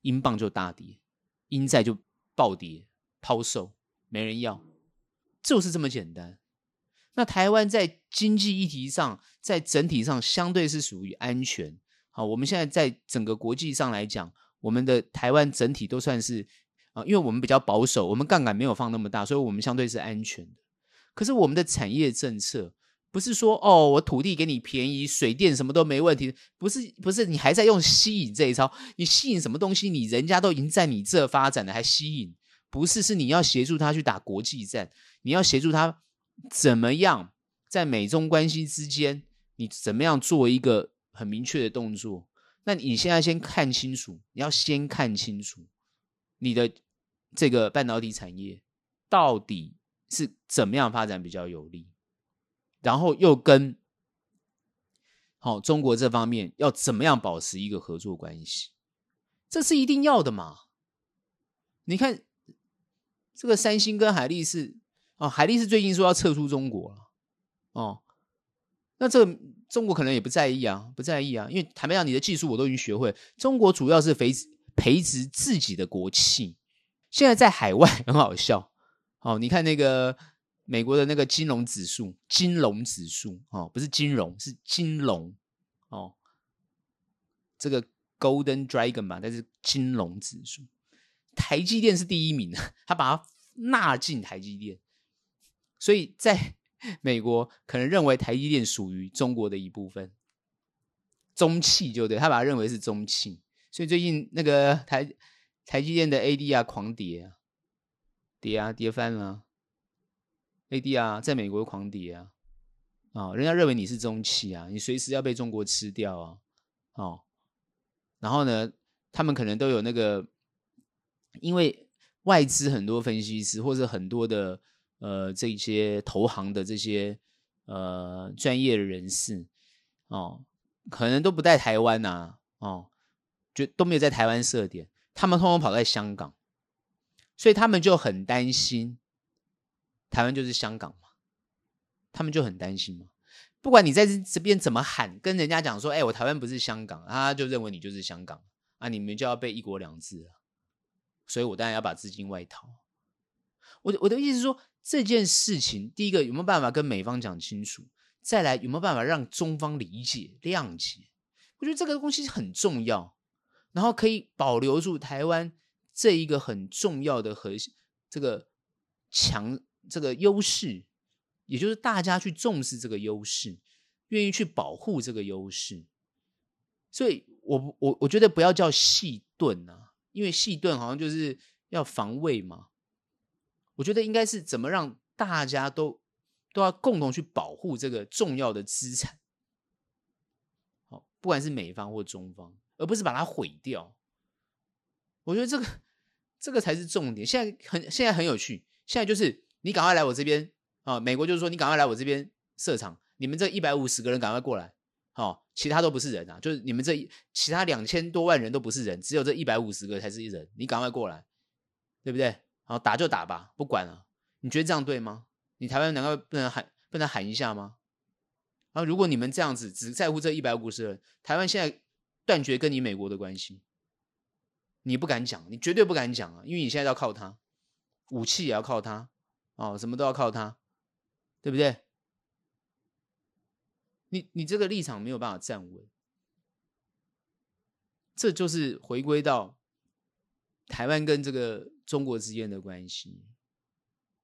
英镑就大跌，英债就暴跌抛售，没人要，就是这么简单。那台湾在经济议题上，在整体上相对是属于安全，好，我们现在在整个国际上来讲，我们的台湾整体都算是啊，因为我们比较保守，我们杠杆没有放那么大，所以我们相对是安全的。可是我们的产业政策不是说哦，我土地给你便宜，水电什么都没问题，不是不是，你还在用吸引这一招，你吸引什么东西？你人家都已经在你这发展了，还吸引？不是，是你要协助他去打国际战，你要协助他怎么样在美中关系之间，你怎么样做一个很明确的动作？那你现在先看清楚，你要先看清楚你的这个半导体产业到底是怎么样发展比较有利，然后又跟好中国这方面要怎么样保持一个合作关系，这是一定要的嘛？你看这个三星跟海力士哦，海力士最近说要撤出中国了哦。那这个中国可能也不在意啊，不在意啊，因为坦白讲，你的技术我都已经学会。中国主要是培培植自己的国企，现在在海外 很好笑。哦，你看那个美国的那个金融指数，金融指数哦，不是金融，是金融哦。这个 Golden Dragon 吧，但是金融指数，台积电是第一名的，他把它纳进台积电，所以在。美国可能认为台积电属于中国的一部分，中企就对，他把它认为是中企，所以最近那个台台积电的 ADR 狂跌啊，跌啊跌翻了，ADR 在美国狂跌啊，啊、哦，人家认为你是中企啊，你随时要被中国吃掉啊，哦，然后呢，他们可能都有那个，因为外资很多分析师或者很多的。呃，这些投行的这些呃专业的人士哦，可能都不在台湾呐、啊，哦，就都没有在台湾设点，他们通通跑在香港，所以他们就很担心，台湾就是香港嘛，他们就很担心嘛。不管你在这边怎么喊，跟人家讲说，哎，我台湾不是香港，他就认为你就是香港啊，你们就要被一国两制了，所以我当然要把资金外逃。我的我的意思是说。这件事情，第一个有没有办法跟美方讲清楚？再来有没有办法让中方理解、谅解？我觉得这个东西很重要，然后可以保留住台湾这一个很重要的核心，这个强这个优势，也就是大家去重视这个优势，愿意去保护这个优势。所以我我我觉得不要叫细盾啊，因为细盾好像就是要防卫嘛。我觉得应该是怎么让大家都都要共同去保护这个重要的资产，好，不管是美方或中方，而不是把它毁掉。我觉得这个这个才是重点。现在很现在很有趣，现在就是你赶快来我这边啊！美国就是说你赶快来我这边设厂，你们这一百五十个人赶快过来，好，其他都不是人啊，就是你们这其他两千多万人都不是人，只有这一百五十个才是一人，你赶快过来，对不对？好，打就打吧，不管了。你觉得这样对吗？你台湾难道不能喊，不能喊一下吗？啊，如果你们这样子只在乎这一百五十人，台湾现在断绝跟你美国的关系，你不敢讲，你绝对不敢讲啊，因为你现在要靠他，武器也要靠他，哦，什么都要靠他，对不对？你你这个立场没有办法站稳，这就是回归到。台湾跟这个中国之间的关系，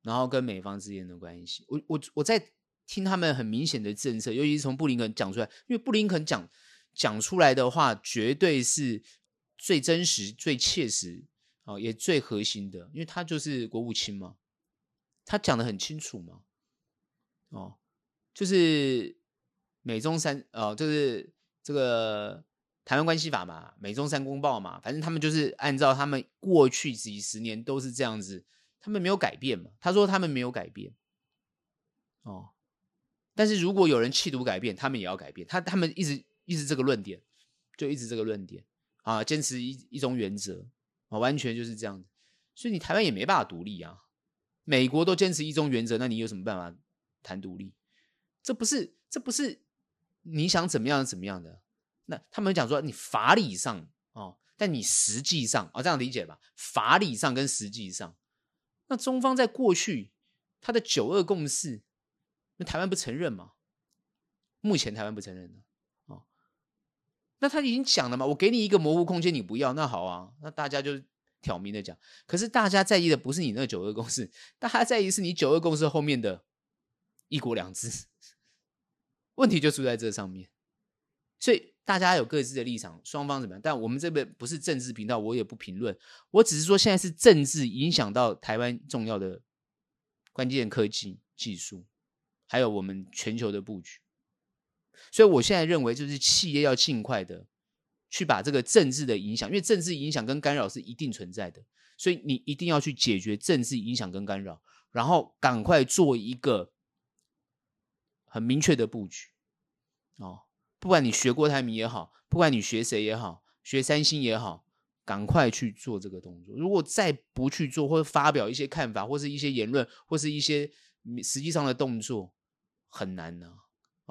然后跟美方之间的关系，我我我在听他们很明显的政策，尤其是从布林肯讲出来，因为布林肯讲讲出来的话，绝对是最真实、最切实啊，也最核心的，因为他就是国务卿嘛，他讲的很清楚嘛，哦，就是美中三哦，就是这个。台湾关系法嘛，美中三公报嘛，反正他们就是按照他们过去几十年都是这样子，他们没有改变嘛。他说他们没有改变，哦，但是如果有人企图改变，他们也要改变。他他们一直一直这个论点，就一直这个论点啊，坚持一一种原则啊，完全就是这样子。所以你台湾也没办法独立啊。美国都坚持一中原则，那你有什么办法谈独立？这不是这不是你想怎么样怎么样的。那他们讲说，你法理上哦，但你实际上哦，这样理解吧？法理上跟实际上，那中方在过去他的九二共识，那台湾不承认吗？目前台湾不承认的。那他已经讲了嘛，我给你一个模糊空间，你不要，那好啊，那大家就挑明的讲。可是大家在意的不是你那九二共识，大家在意是你九二共识后面的一国两制。问题就出在这上面，所以大家有各自的立场，双方怎么样？但我们这边不是政治频道，我也不评论。我只是说，现在是政治影响到台湾重要的关键科技技术，还有我们全球的布局。所以，我现在认为，就是企业要尽快的去把这个政治的影响，因为政治影响跟干扰是一定存在的，所以你一定要去解决政治影响跟干扰，然后赶快做一个很明确的布局。哦，不管你学郭台铭也好，不管你学谁也好，学三星也好，赶快去做这个动作。如果再不去做，或者发表一些看法，或是一些言论，或是一些实际上的动作，很难呢、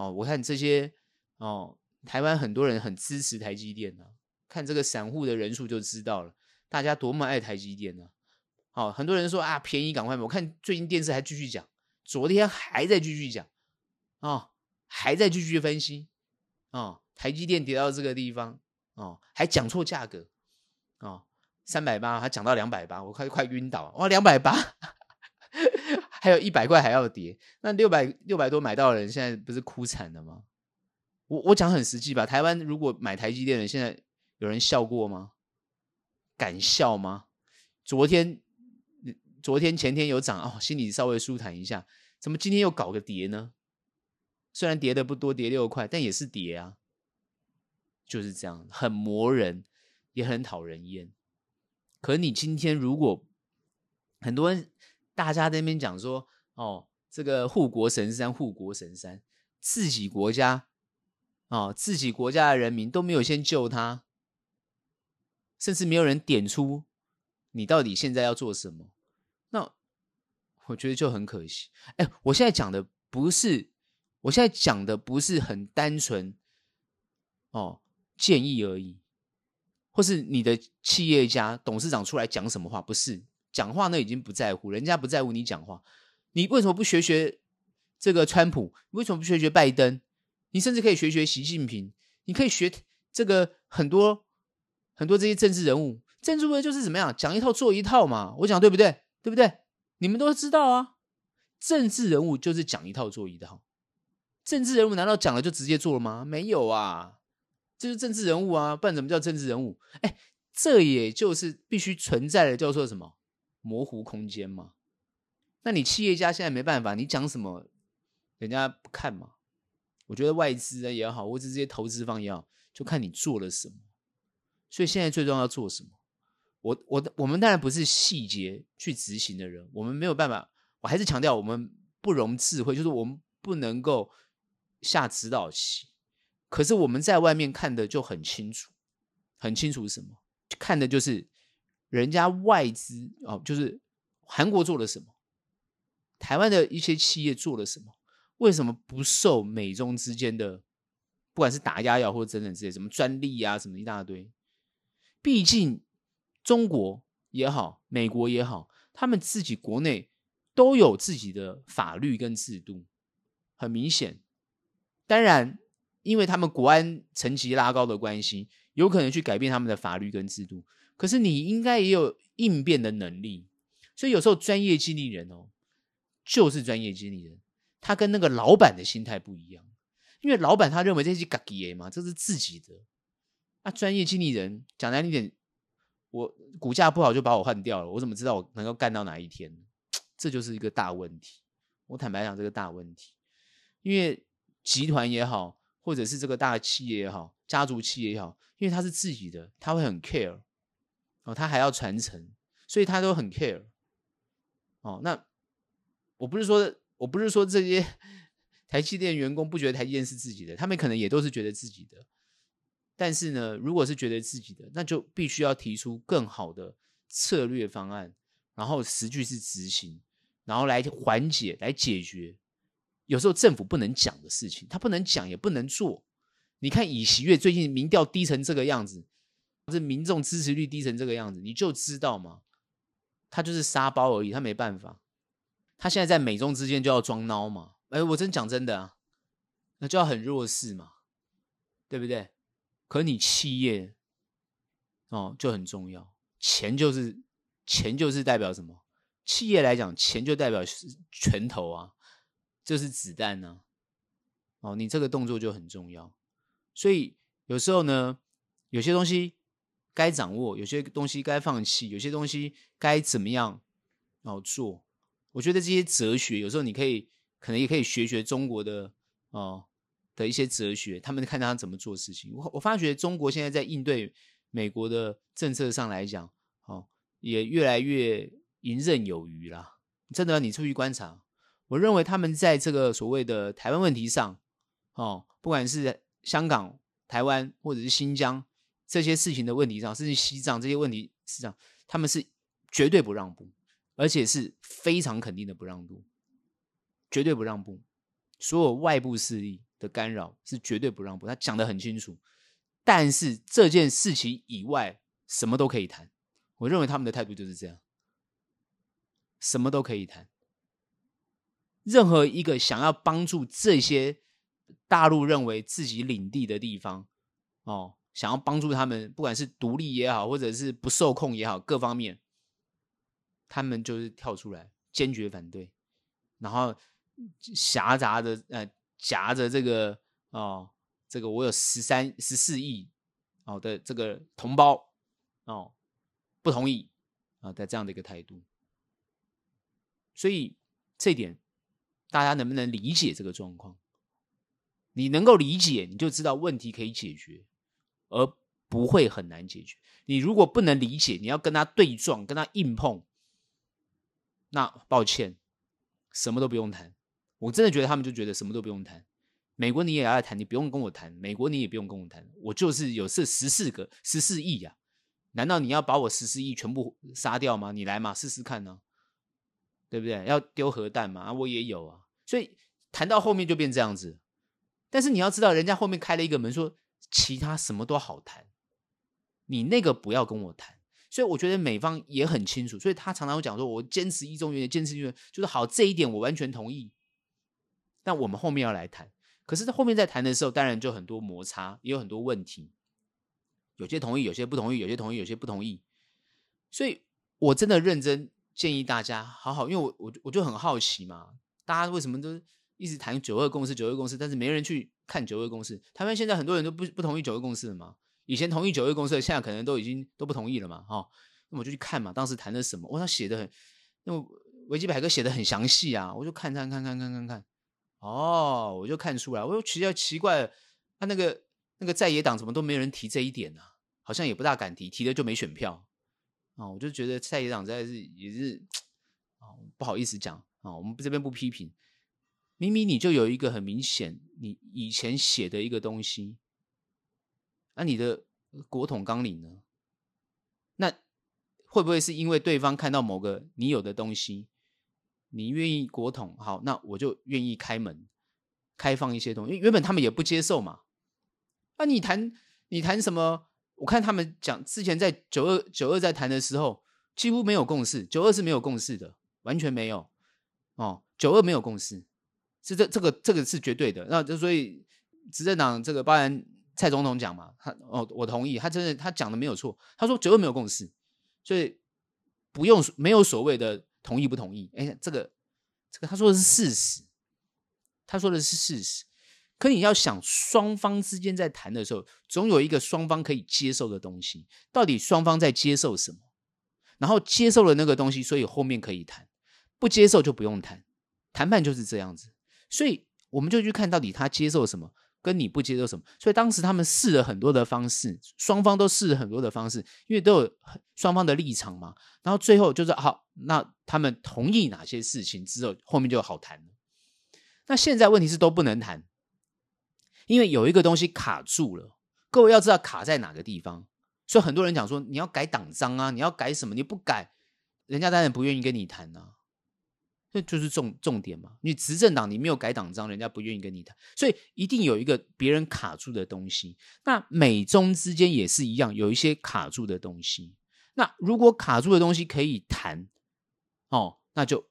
哦，我看这些哦，台湾很多人很支持台积电呢、看这个散户的人数就知道了，大家多么爱台积电呢、啊。哦，很多人说啊，便宜赶快买。我看最近电视还继续讲，昨天还在继续讲，哦，还在继续分析，哦，台积电跌到这个地方，哦，还讲错价格，哦，三百八，还讲到两百八，我快快晕倒，哇，两百八。还有一百块还要跌，那六百六百多买到的人现在不是哭惨了吗？我我讲很实际吧。台湾如果买台积电的，现在有人笑过吗？敢笑吗？昨天昨天前天有涨哦，心里稍微舒坦一下。怎么今天又搞个跌呢？虽然跌的不多，跌六块，但也是跌啊。就是这样，很磨人，也很讨人厌。可你今天如果很多人。大家在那边讲说，哦，这个护国神山，护国神山，自己国家，哦，自己国家的人民都没有先救他，甚至没有人点出你到底现在要做什么，那我觉得就很可惜。哎，我现在讲的不是，我现在讲的不是很单纯，哦，建议而已，或是你的企业家董事长出来讲什么话，不是。讲话那已经不在乎，人家不在乎你讲话，你为什么不学学这个川普？为什么不学学拜登？你甚至可以学学习近平，你可以学这个很多很多这些政治人物。政治人物就是怎么样，讲一套做一套嘛。我讲对不对？对不对？你们都知道啊。政治人物就是讲一套做一套。政治人物难道讲了就直接做了吗？没有啊，这是政治人物啊。不然怎么叫政治人物？哎，这也就是必须存在的，叫做什么？模糊空间嘛？那你企业家现在没办法，你讲什么，人家不看嘛？我觉得外资也好，或者这些投资方也好，就看你做了什么。所以现在最重要要做什么？我我我们当然不是细节去执行的人，我们没有办法。我还是强调，我们不容智慧，就是我们不能够下指导棋。可是我们在外面看的就很清楚，很清楚是什么？看的就是。人家外资哦，就是韩国做了什么？台湾的一些企业做了什么？为什么不受美中之间的不管是打压呀，或者等等之类什么专利啊，什么一大堆？毕竟中国也好，美国也好，他们自己国内都有自己的法律跟制度，很明显。当然，因为他们国安层级拉高的关系，有可能去改变他们的法律跟制度。可是你应该也有应变的能力，所以有时候专业经理人哦，就是专业经理人，他跟那个老板的心态不一样，因为老板他认为这是自己的嘛，这是自己的，啊，专业经理人讲难听点，我股价不好就把我换掉了，我怎么知道我能够干到哪一天？这就是一个大问题。我坦白讲，这个大问题，因为集团也好，或者是这个大企业也好，家族企业也好，因为他是自己的，他会很 care。哦，他还要传承，所以他都很 care。哦，那我不是说，我不是说这些 台积电员工不觉得台积电是自己的，他们可能也都是觉得自己的。但是呢，如果是觉得自己的，那就必须要提出更好的策略方案，然后实际是执行，然后来缓解、来解决。有时候政府不能讲的事情，他不能讲，也不能做。你看以喜悦最近民调低成这个样子。是民众支持率低成这个样子，你就知道吗？他就是沙包而已，他没办法。他现在在美中之间就要装孬嘛？哎，我真讲真的啊，那就要很弱势嘛，对不对？可你企业哦就很重要，钱就是钱就是代表什么？企业来讲，钱就代表拳头啊，就是子弹呢、哦，你这个动作就很重要。所以有时候呢，有些东西该掌握，有些东西该放弃，有些东西该怎么样哦做？我觉得这些哲学，有时候你可以可能也可以学学中国的哦的一些哲学，他们看他怎么做事情。我我发觉中国现在在应对美国的政策上来讲，哦，也越来越。游刃有余啦，真的，你出去观察，我认为他们在这个所谓的台湾问题上，哦，不管是香港、台湾或者是新疆这些事情的问题上，甚至西藏这些问题上，他们是绝对不让步，而且是非常肯定的不让步，绝对不让步。所有外部势力的干扰是绝对不让步，他讲得很清楚。但是这件事情以外，什么都可以谈。我认为他们的态度就是这样。什么都可以谈，任何一个想要帮助这些大陆认为自己领地的地方，哦，想要帮助他们，不管是独立也好，或者是不受控也好，各方面，他们就是跳出来坚决反对，然后夹杂着呃夹着这个哦，这个我有十三十四亿哦的这个同胞哦不同意啊的这样的一个态度。所以这点，大家能不能理解这个状况？你能够理解，你就知道问题可以解决，而不会很难解决。你如果不能理解，你要跟他对撞，跟他硬碰，那抱歉，什么都不用谈。我真的觉得他们就觉得什么都不用谈。美国你也要来谈，你不用跟我谈。美国你也不用跟我谈，我就是有这十四个十四亿呀，难道你要把我十四亿全部杀掉吗？你来嘛，试试看呢。对不对？要丢核弹嘛？啊，我也有啊。所以谈到后面就变这样子。但是你要知道，人家后面开了一个门，说其他什么都好谈，你那个不要跟我谈。所以我觉得美方也很清楚，所以他常常会讲说：“我坚持一中原则，坚持一中原则，就是好这一点我完全同意。”但我们后面要来谈，可是，后面在谈的时候，当然就很多摩擦，也有很多问题。有些同意，有些不同意，有些同意，有些不同意。所以我真的认真。建议大家好好，因为我我我就很好奇嘛，大家为什么都一直谈九二共识、九二共识，但是没人去看九二共识？台湾现在很多人都不不同意九二共识了嘛？以前同意九二共识，现在可能都已经都不同意了嘛？哈、哦，那我就去看嘛，当时谈的什么？我他写的很，那维基百科写的很详细啊，我就看看看看看看看，哦，我就看出来，我就奇奇怪，他那个那个在野党怎么都没有人提这一点呢、好像也不大敢提，提了就没选票。啊，我就觉得蔡野长在是也是 啊，不好意思讲啊，我们这边不批评。明明你就有一个很明显，你以前写的一个东西，那、你的国统纲领呢？那会不会是因为对方看到某个你有的东西，你愿意国统？好，那我就愿意开门，开放一些东西，因为原本他们也不接受嘛。那、你谈你谈什么？我看他们讲之前在九二九二在谈的时候，几乎没有共识。九二是没有共识的，完全没有哦。九二没有共识，这这这个这个是绝对的。那就所以执政党这个，包含蔡总统讲嘛，他哦我同意，他真的他讲的没有错。他说绝对没有共识，所以不用没有所谓的同意不同意。哎，这个这个他说的是事实，他说的是事实。可你要想，双方之间在谈的时候，总有一个双方可以接受的东西。到底双方在接受什么？然后接受了那个东西，所以后面可以谈；不接受就不用谈。谈判就是这样子。所以我们就去看到底他接受什么，跟你不接受什么。所以当时他们试了很多的方式，双方都试了很多的方式，因为都有双方的立场嘛。然后最后就是好，那他们同意哪些事情之后，后面就好谈了。那现在问题是都不能谈。因为有一个东西卡住了，各位要知道卡在哪个地方，所以很多人讲说你要改党章啊，你要改什么？你不改，人家当然不愿意跟你谈啊，这就是重重点嘛。你执政党你没有改党章，人家不愿意跟你谈，所以一定有一个别人卡住的东西。那美中之间也是一样，有一些卡住的东西。那如果卡住的东西可以谈，哦，那就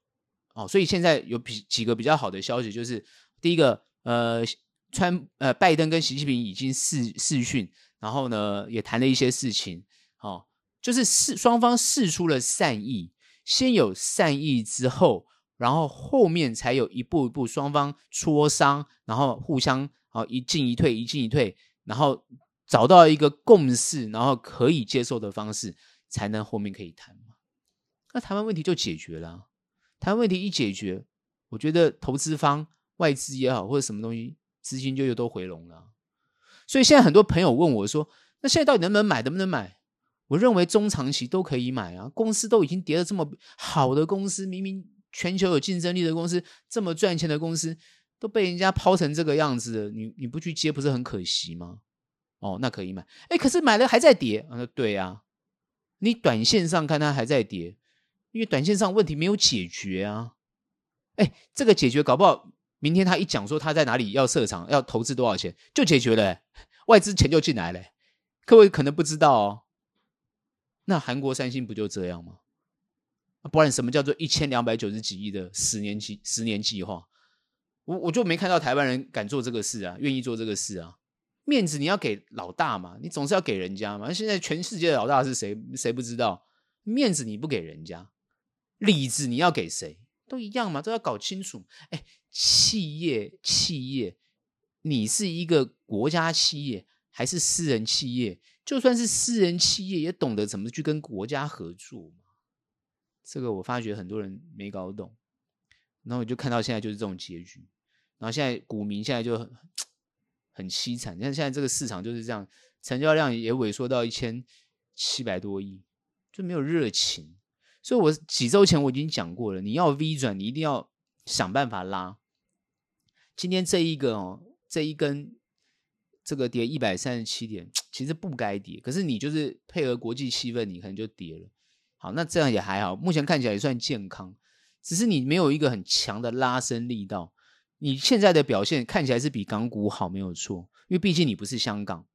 哦，所以现在有比几个比较好的消息，就是第一个，呃。川呃，拜登跟习近平已经视视讯然后呢也谈了一些事情，哦，就是释双方试出了善意，先有善意之后，然后后面才有一步一步双方磋商，然后互相啊一进一退，一进一退，然后找到一个共识，然后可以接受的方式，才能后面可以谈嘛。那台湾问题就解决了，台湾问题一解决，我觉得投资方外资也好或者什么东西，资金就又都回笼了。所以现在很多朋友问我说：“那现在到底能不能买？能不能买？”我认为中长期都可以买啊。公司都已经跌得这么好的公司，明明全球有竞争力的公司，这么赚钱的公司，都被人家抛成这个样子了，你你不去接，不是很可惜吗？哦，那可以买。哎，可是买了还在跌。啊，对啊，你短线上看它还在跌，因为短线上问题没有解决啊。哎，这个解决搞不好。明天他一讲说他在哪里要设厂，要投资多少钱，就解决了，外资钱就进来了。各位可能不知道哦，那韩国三星不就这样吗？不然什么叫做一千两百九十几亿的十年计十年计划？我我就没看到台湾人敢做这个事啊，愿意做这个事啊。面子你要给老大嘛，你总是要给人家嘛。现在全世界的老大是谁？谁不知道？面子你不给人家，里子你要给谁？都一样嘛，都要搞清楚。哎。企业，企业，你是一个国家企业还是私人企业？就算是私人企业，也懂得怎么去跟国家合作嘛。这个我发觉很多人没搞懂，然后我就看到现在就是这种结局。然后现在股民现在就很很凄惨，你看现在这个市场就是这样，成交量也萎缩到一千七百多亿，就没有热情。所以我几周前我已经讲过了，你要 V 转，你一定要想办法拉。今天这一个哦，这一根这个跌一百三十七点，其实不该跌，可是你就是配合国际气氛，你可能就跌了。好，那这样也还好，目前看起来也算健康，只是你没有一个很强的拉伸力道。你现在的表现看起来是比港股好，没有错，因为毕竟你不是香港，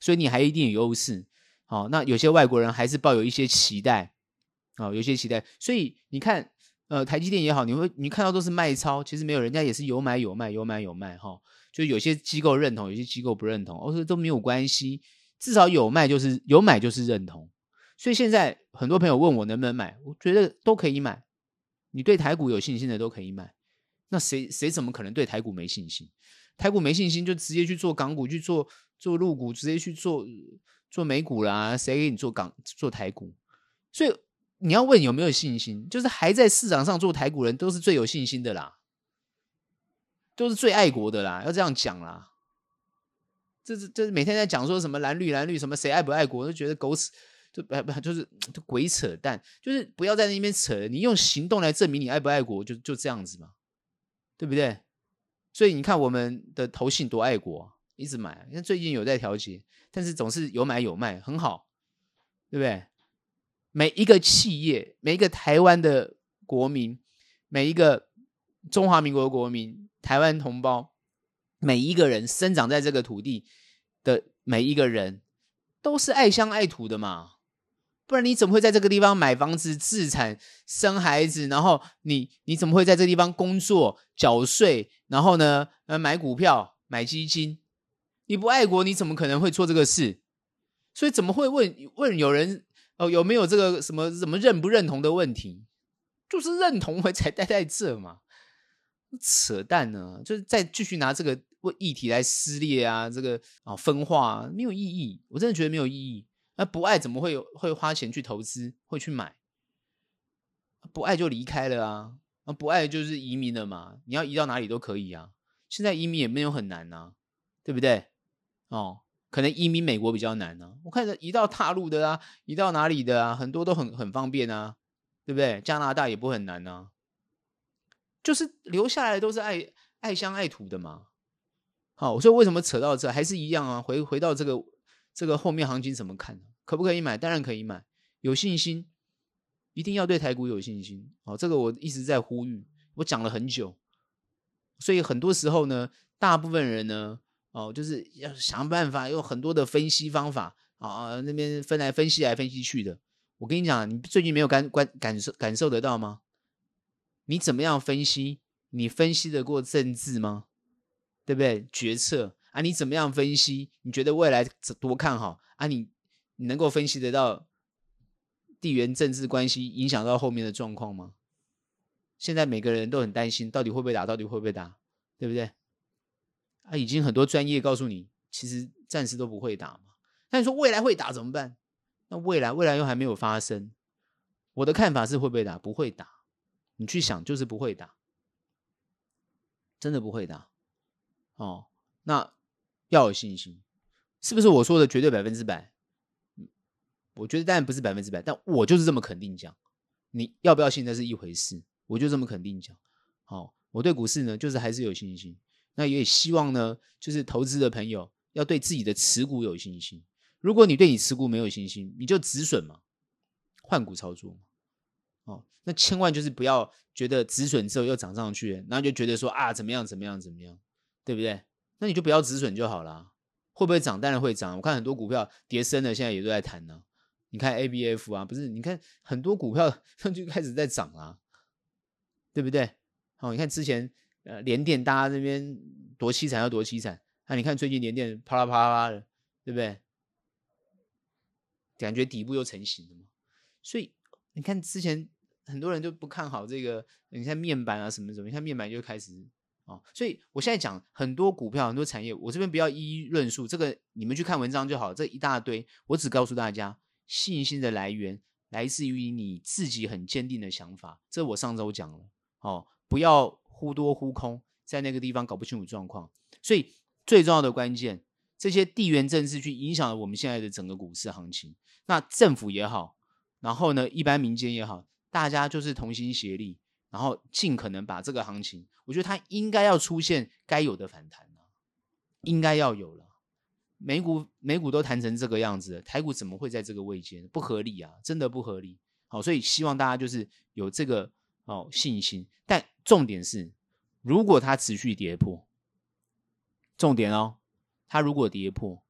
所以你还一定有优势。好，那有些外国人还是抱有一些期待，啊，有些期待，所以你看。呃，台积电也好，你会你看到都是卖超，其实没有，人家也是有买有卖，有买有卖哈。就有些机构认同，有些机构不认同，我说都没有关系，至少有卖就是有买就是认同。所以现在很多朋友问我能不能买，我觉得都可以买。你对台股有信心的都可以买。那谁谁怎么可能对台股没信心？台股没信心就直接去做港股，去做做陆股，直接去做做美股啦。谁给你做港做台股？所以。你要问有没有信心，就是还在市场上做台股人都是最有信心的啦，都是最爱国的啦，要这样讲啦。这是这是每天在讲说什么蓝绿蓝绿什么谁爱不爱国，都觉得狗屎，就不不就是就鬼扯淡，就是不要在那边扯，你用行动来证明你爱不爱国，就就这样子嘛，对不对？所以你看我们的投信多爱国，一直买，因为最近有在调节，但是总是有买有卖，很好，对不对？每一个企业，每一个台湾的国民，每一个中华民国的国民，台湾同胞，每一个人生长在这个土地的每一个人，都是爱乡爱土的嘛。不然你怎么会在这个地方买房子、置产、生孩子？然后你你怎么会在这个地方工作、缴税？然后呢，呃，买股票、买基金？你不爱国，你怎么可能会做这个事？所以怎么会问问有人？哦，有没有这个什么什么认不认同的问题？就是认同我才待在这嘛，扯淡呢！就是再继续拿这个议题来撕裂啊，这个啊分化啊，没有意义。我真的觉得没有意义。那不爱怎么会有会花钱去投资，会去买？不爱就离开了啊！不爱就是移民了嘛。你要移到哪里都可以啊。现在移民也没有很难啊，对不对？哦。可能移民美国比较难呢、啊，我看着移到大陆的啊，移到哪里的啊，很多都很很方便啊，对不对？加拿大也不很难啊，就是留下来都是爱爱乡爱土的嘛。好，所以为什么扯到这还是一样啊？回回到这个这个后面行情怎么看？可不可以买？当然可以买，有信心，一定要对台股有信心。哦，这个我一直在呼吁，我讲了很久，所以很多时候呢，大部分人呢。哦，就是要想办法，有很多的分析方法啊，那边分来分析来分析去的。我跟你讲，你最近没有感感感受感受得到吗？你怎么样分析？你分析得过政治吗？对不对？决策啊，你怎么样分析？你觉得未来多看好啊？你你能够分析得到地缘政治关系影响到后面的状况吗？现在每个人都很担心，到底会不会打？到底会不会打？对不对？啊，已经很多专业告诉你，其实暂时都不会打嘛。那你说未来会打怎么办？那未来未来又还没有发生。我的看法是会不会打？不会打。你去想，就是不会打，真的不会打。哦，那要有信心，是不是我说的绝对百分之百？我觉得当然不是百分之百，但我就是这么肯定讲。你要不要信那是一回事，我就这么肯定讲。好、我对股市呢，就是还是有信心。那也希望呢，就是投资的朋友要对自己的持股有信心。如果你对你持股没有信心，你就止损嘛，换股操作嘛。哦，那千万就是不要觉得止损之后又涨上去，然后就觉得说啊怎么样怎么样怎么样，对不对？那你就不要止损就好了。会不会涨？当然会涨。我看很多股票跌深了，现在也都在谈呢。你看 ABF 啊，不是？你看很多股票 它就开始在涨啊，对不对？好，你看之前呃联电大家这边多凄惨要多凄惨，那你看最近联电啪啦啪啦啪啦的，对不对？感觉底部又成型了嘛。所以你看之前。很多人就不看好这个，你看面板啊什么什么，你看面板就开始哦，所以我现在讲很多股票、很多产业，我这边不要一一论述，这个你们去看文章就好。这一大堆，我只告诉大家，信心的来源来自于你自己很坚定的想法。这我上周讲了哦，不要忽多忽空，在那个地方搞不清楚状况。所以最重要的关键，这些地缘政治去影响了我们现在的整个股市行情。那政府也好，然后呢，一般民间也好。大家就是同心协力，然后尽可能把这个行情，我觉得它应该要出现该有的反弹，应该要有了。美股美股都弹成这个样子，台股怎么会在这个位阶？不合理啊，真的不合理。好，所以希望大家就是有这个哦信心。但重点是，如果它持续跌破，重点哦，它如果跌破，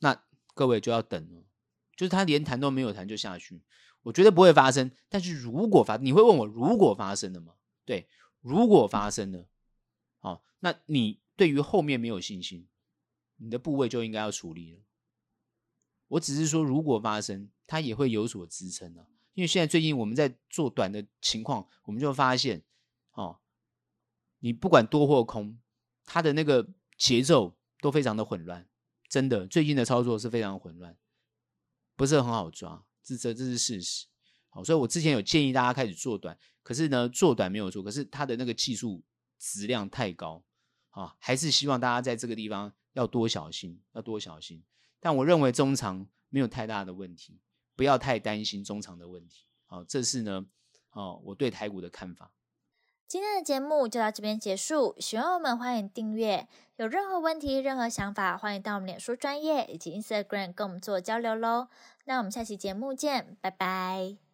那各位就要等了，就是它连弹都没有弹就下去。我觉得不会发生，但是如果发，你会问我如果发生了吗？对，如果发生了，好，那你对于后面没有信心，你的部位就应该要处理了。我只是说，如果发生，它也会有所支撑的，因为现在最近我们在做短的情况，我们就发现，哦，你不管多或空，它的那个节奏都非常的混乱，真的，最近的操作是非常混乱，不是很好抓。这这这是事实，好，所以我之前有建议大家开始做短，可是呢，做短没有做，可是它的那个技术质量太高，啊，还是希望大家在这个地方要多小心，要多小心。但我认为中长没有太大的问题，不要太担心中长的问题，好，这是呢，哦，我对台股的看法。今天的节目就到这边结束，喜欢我们欢迎订阅，有任何问题、任何想法，欢迎到我们脸书专业以及 Instagram 跟我们做交流喽。那我们下期节目见，拜拜。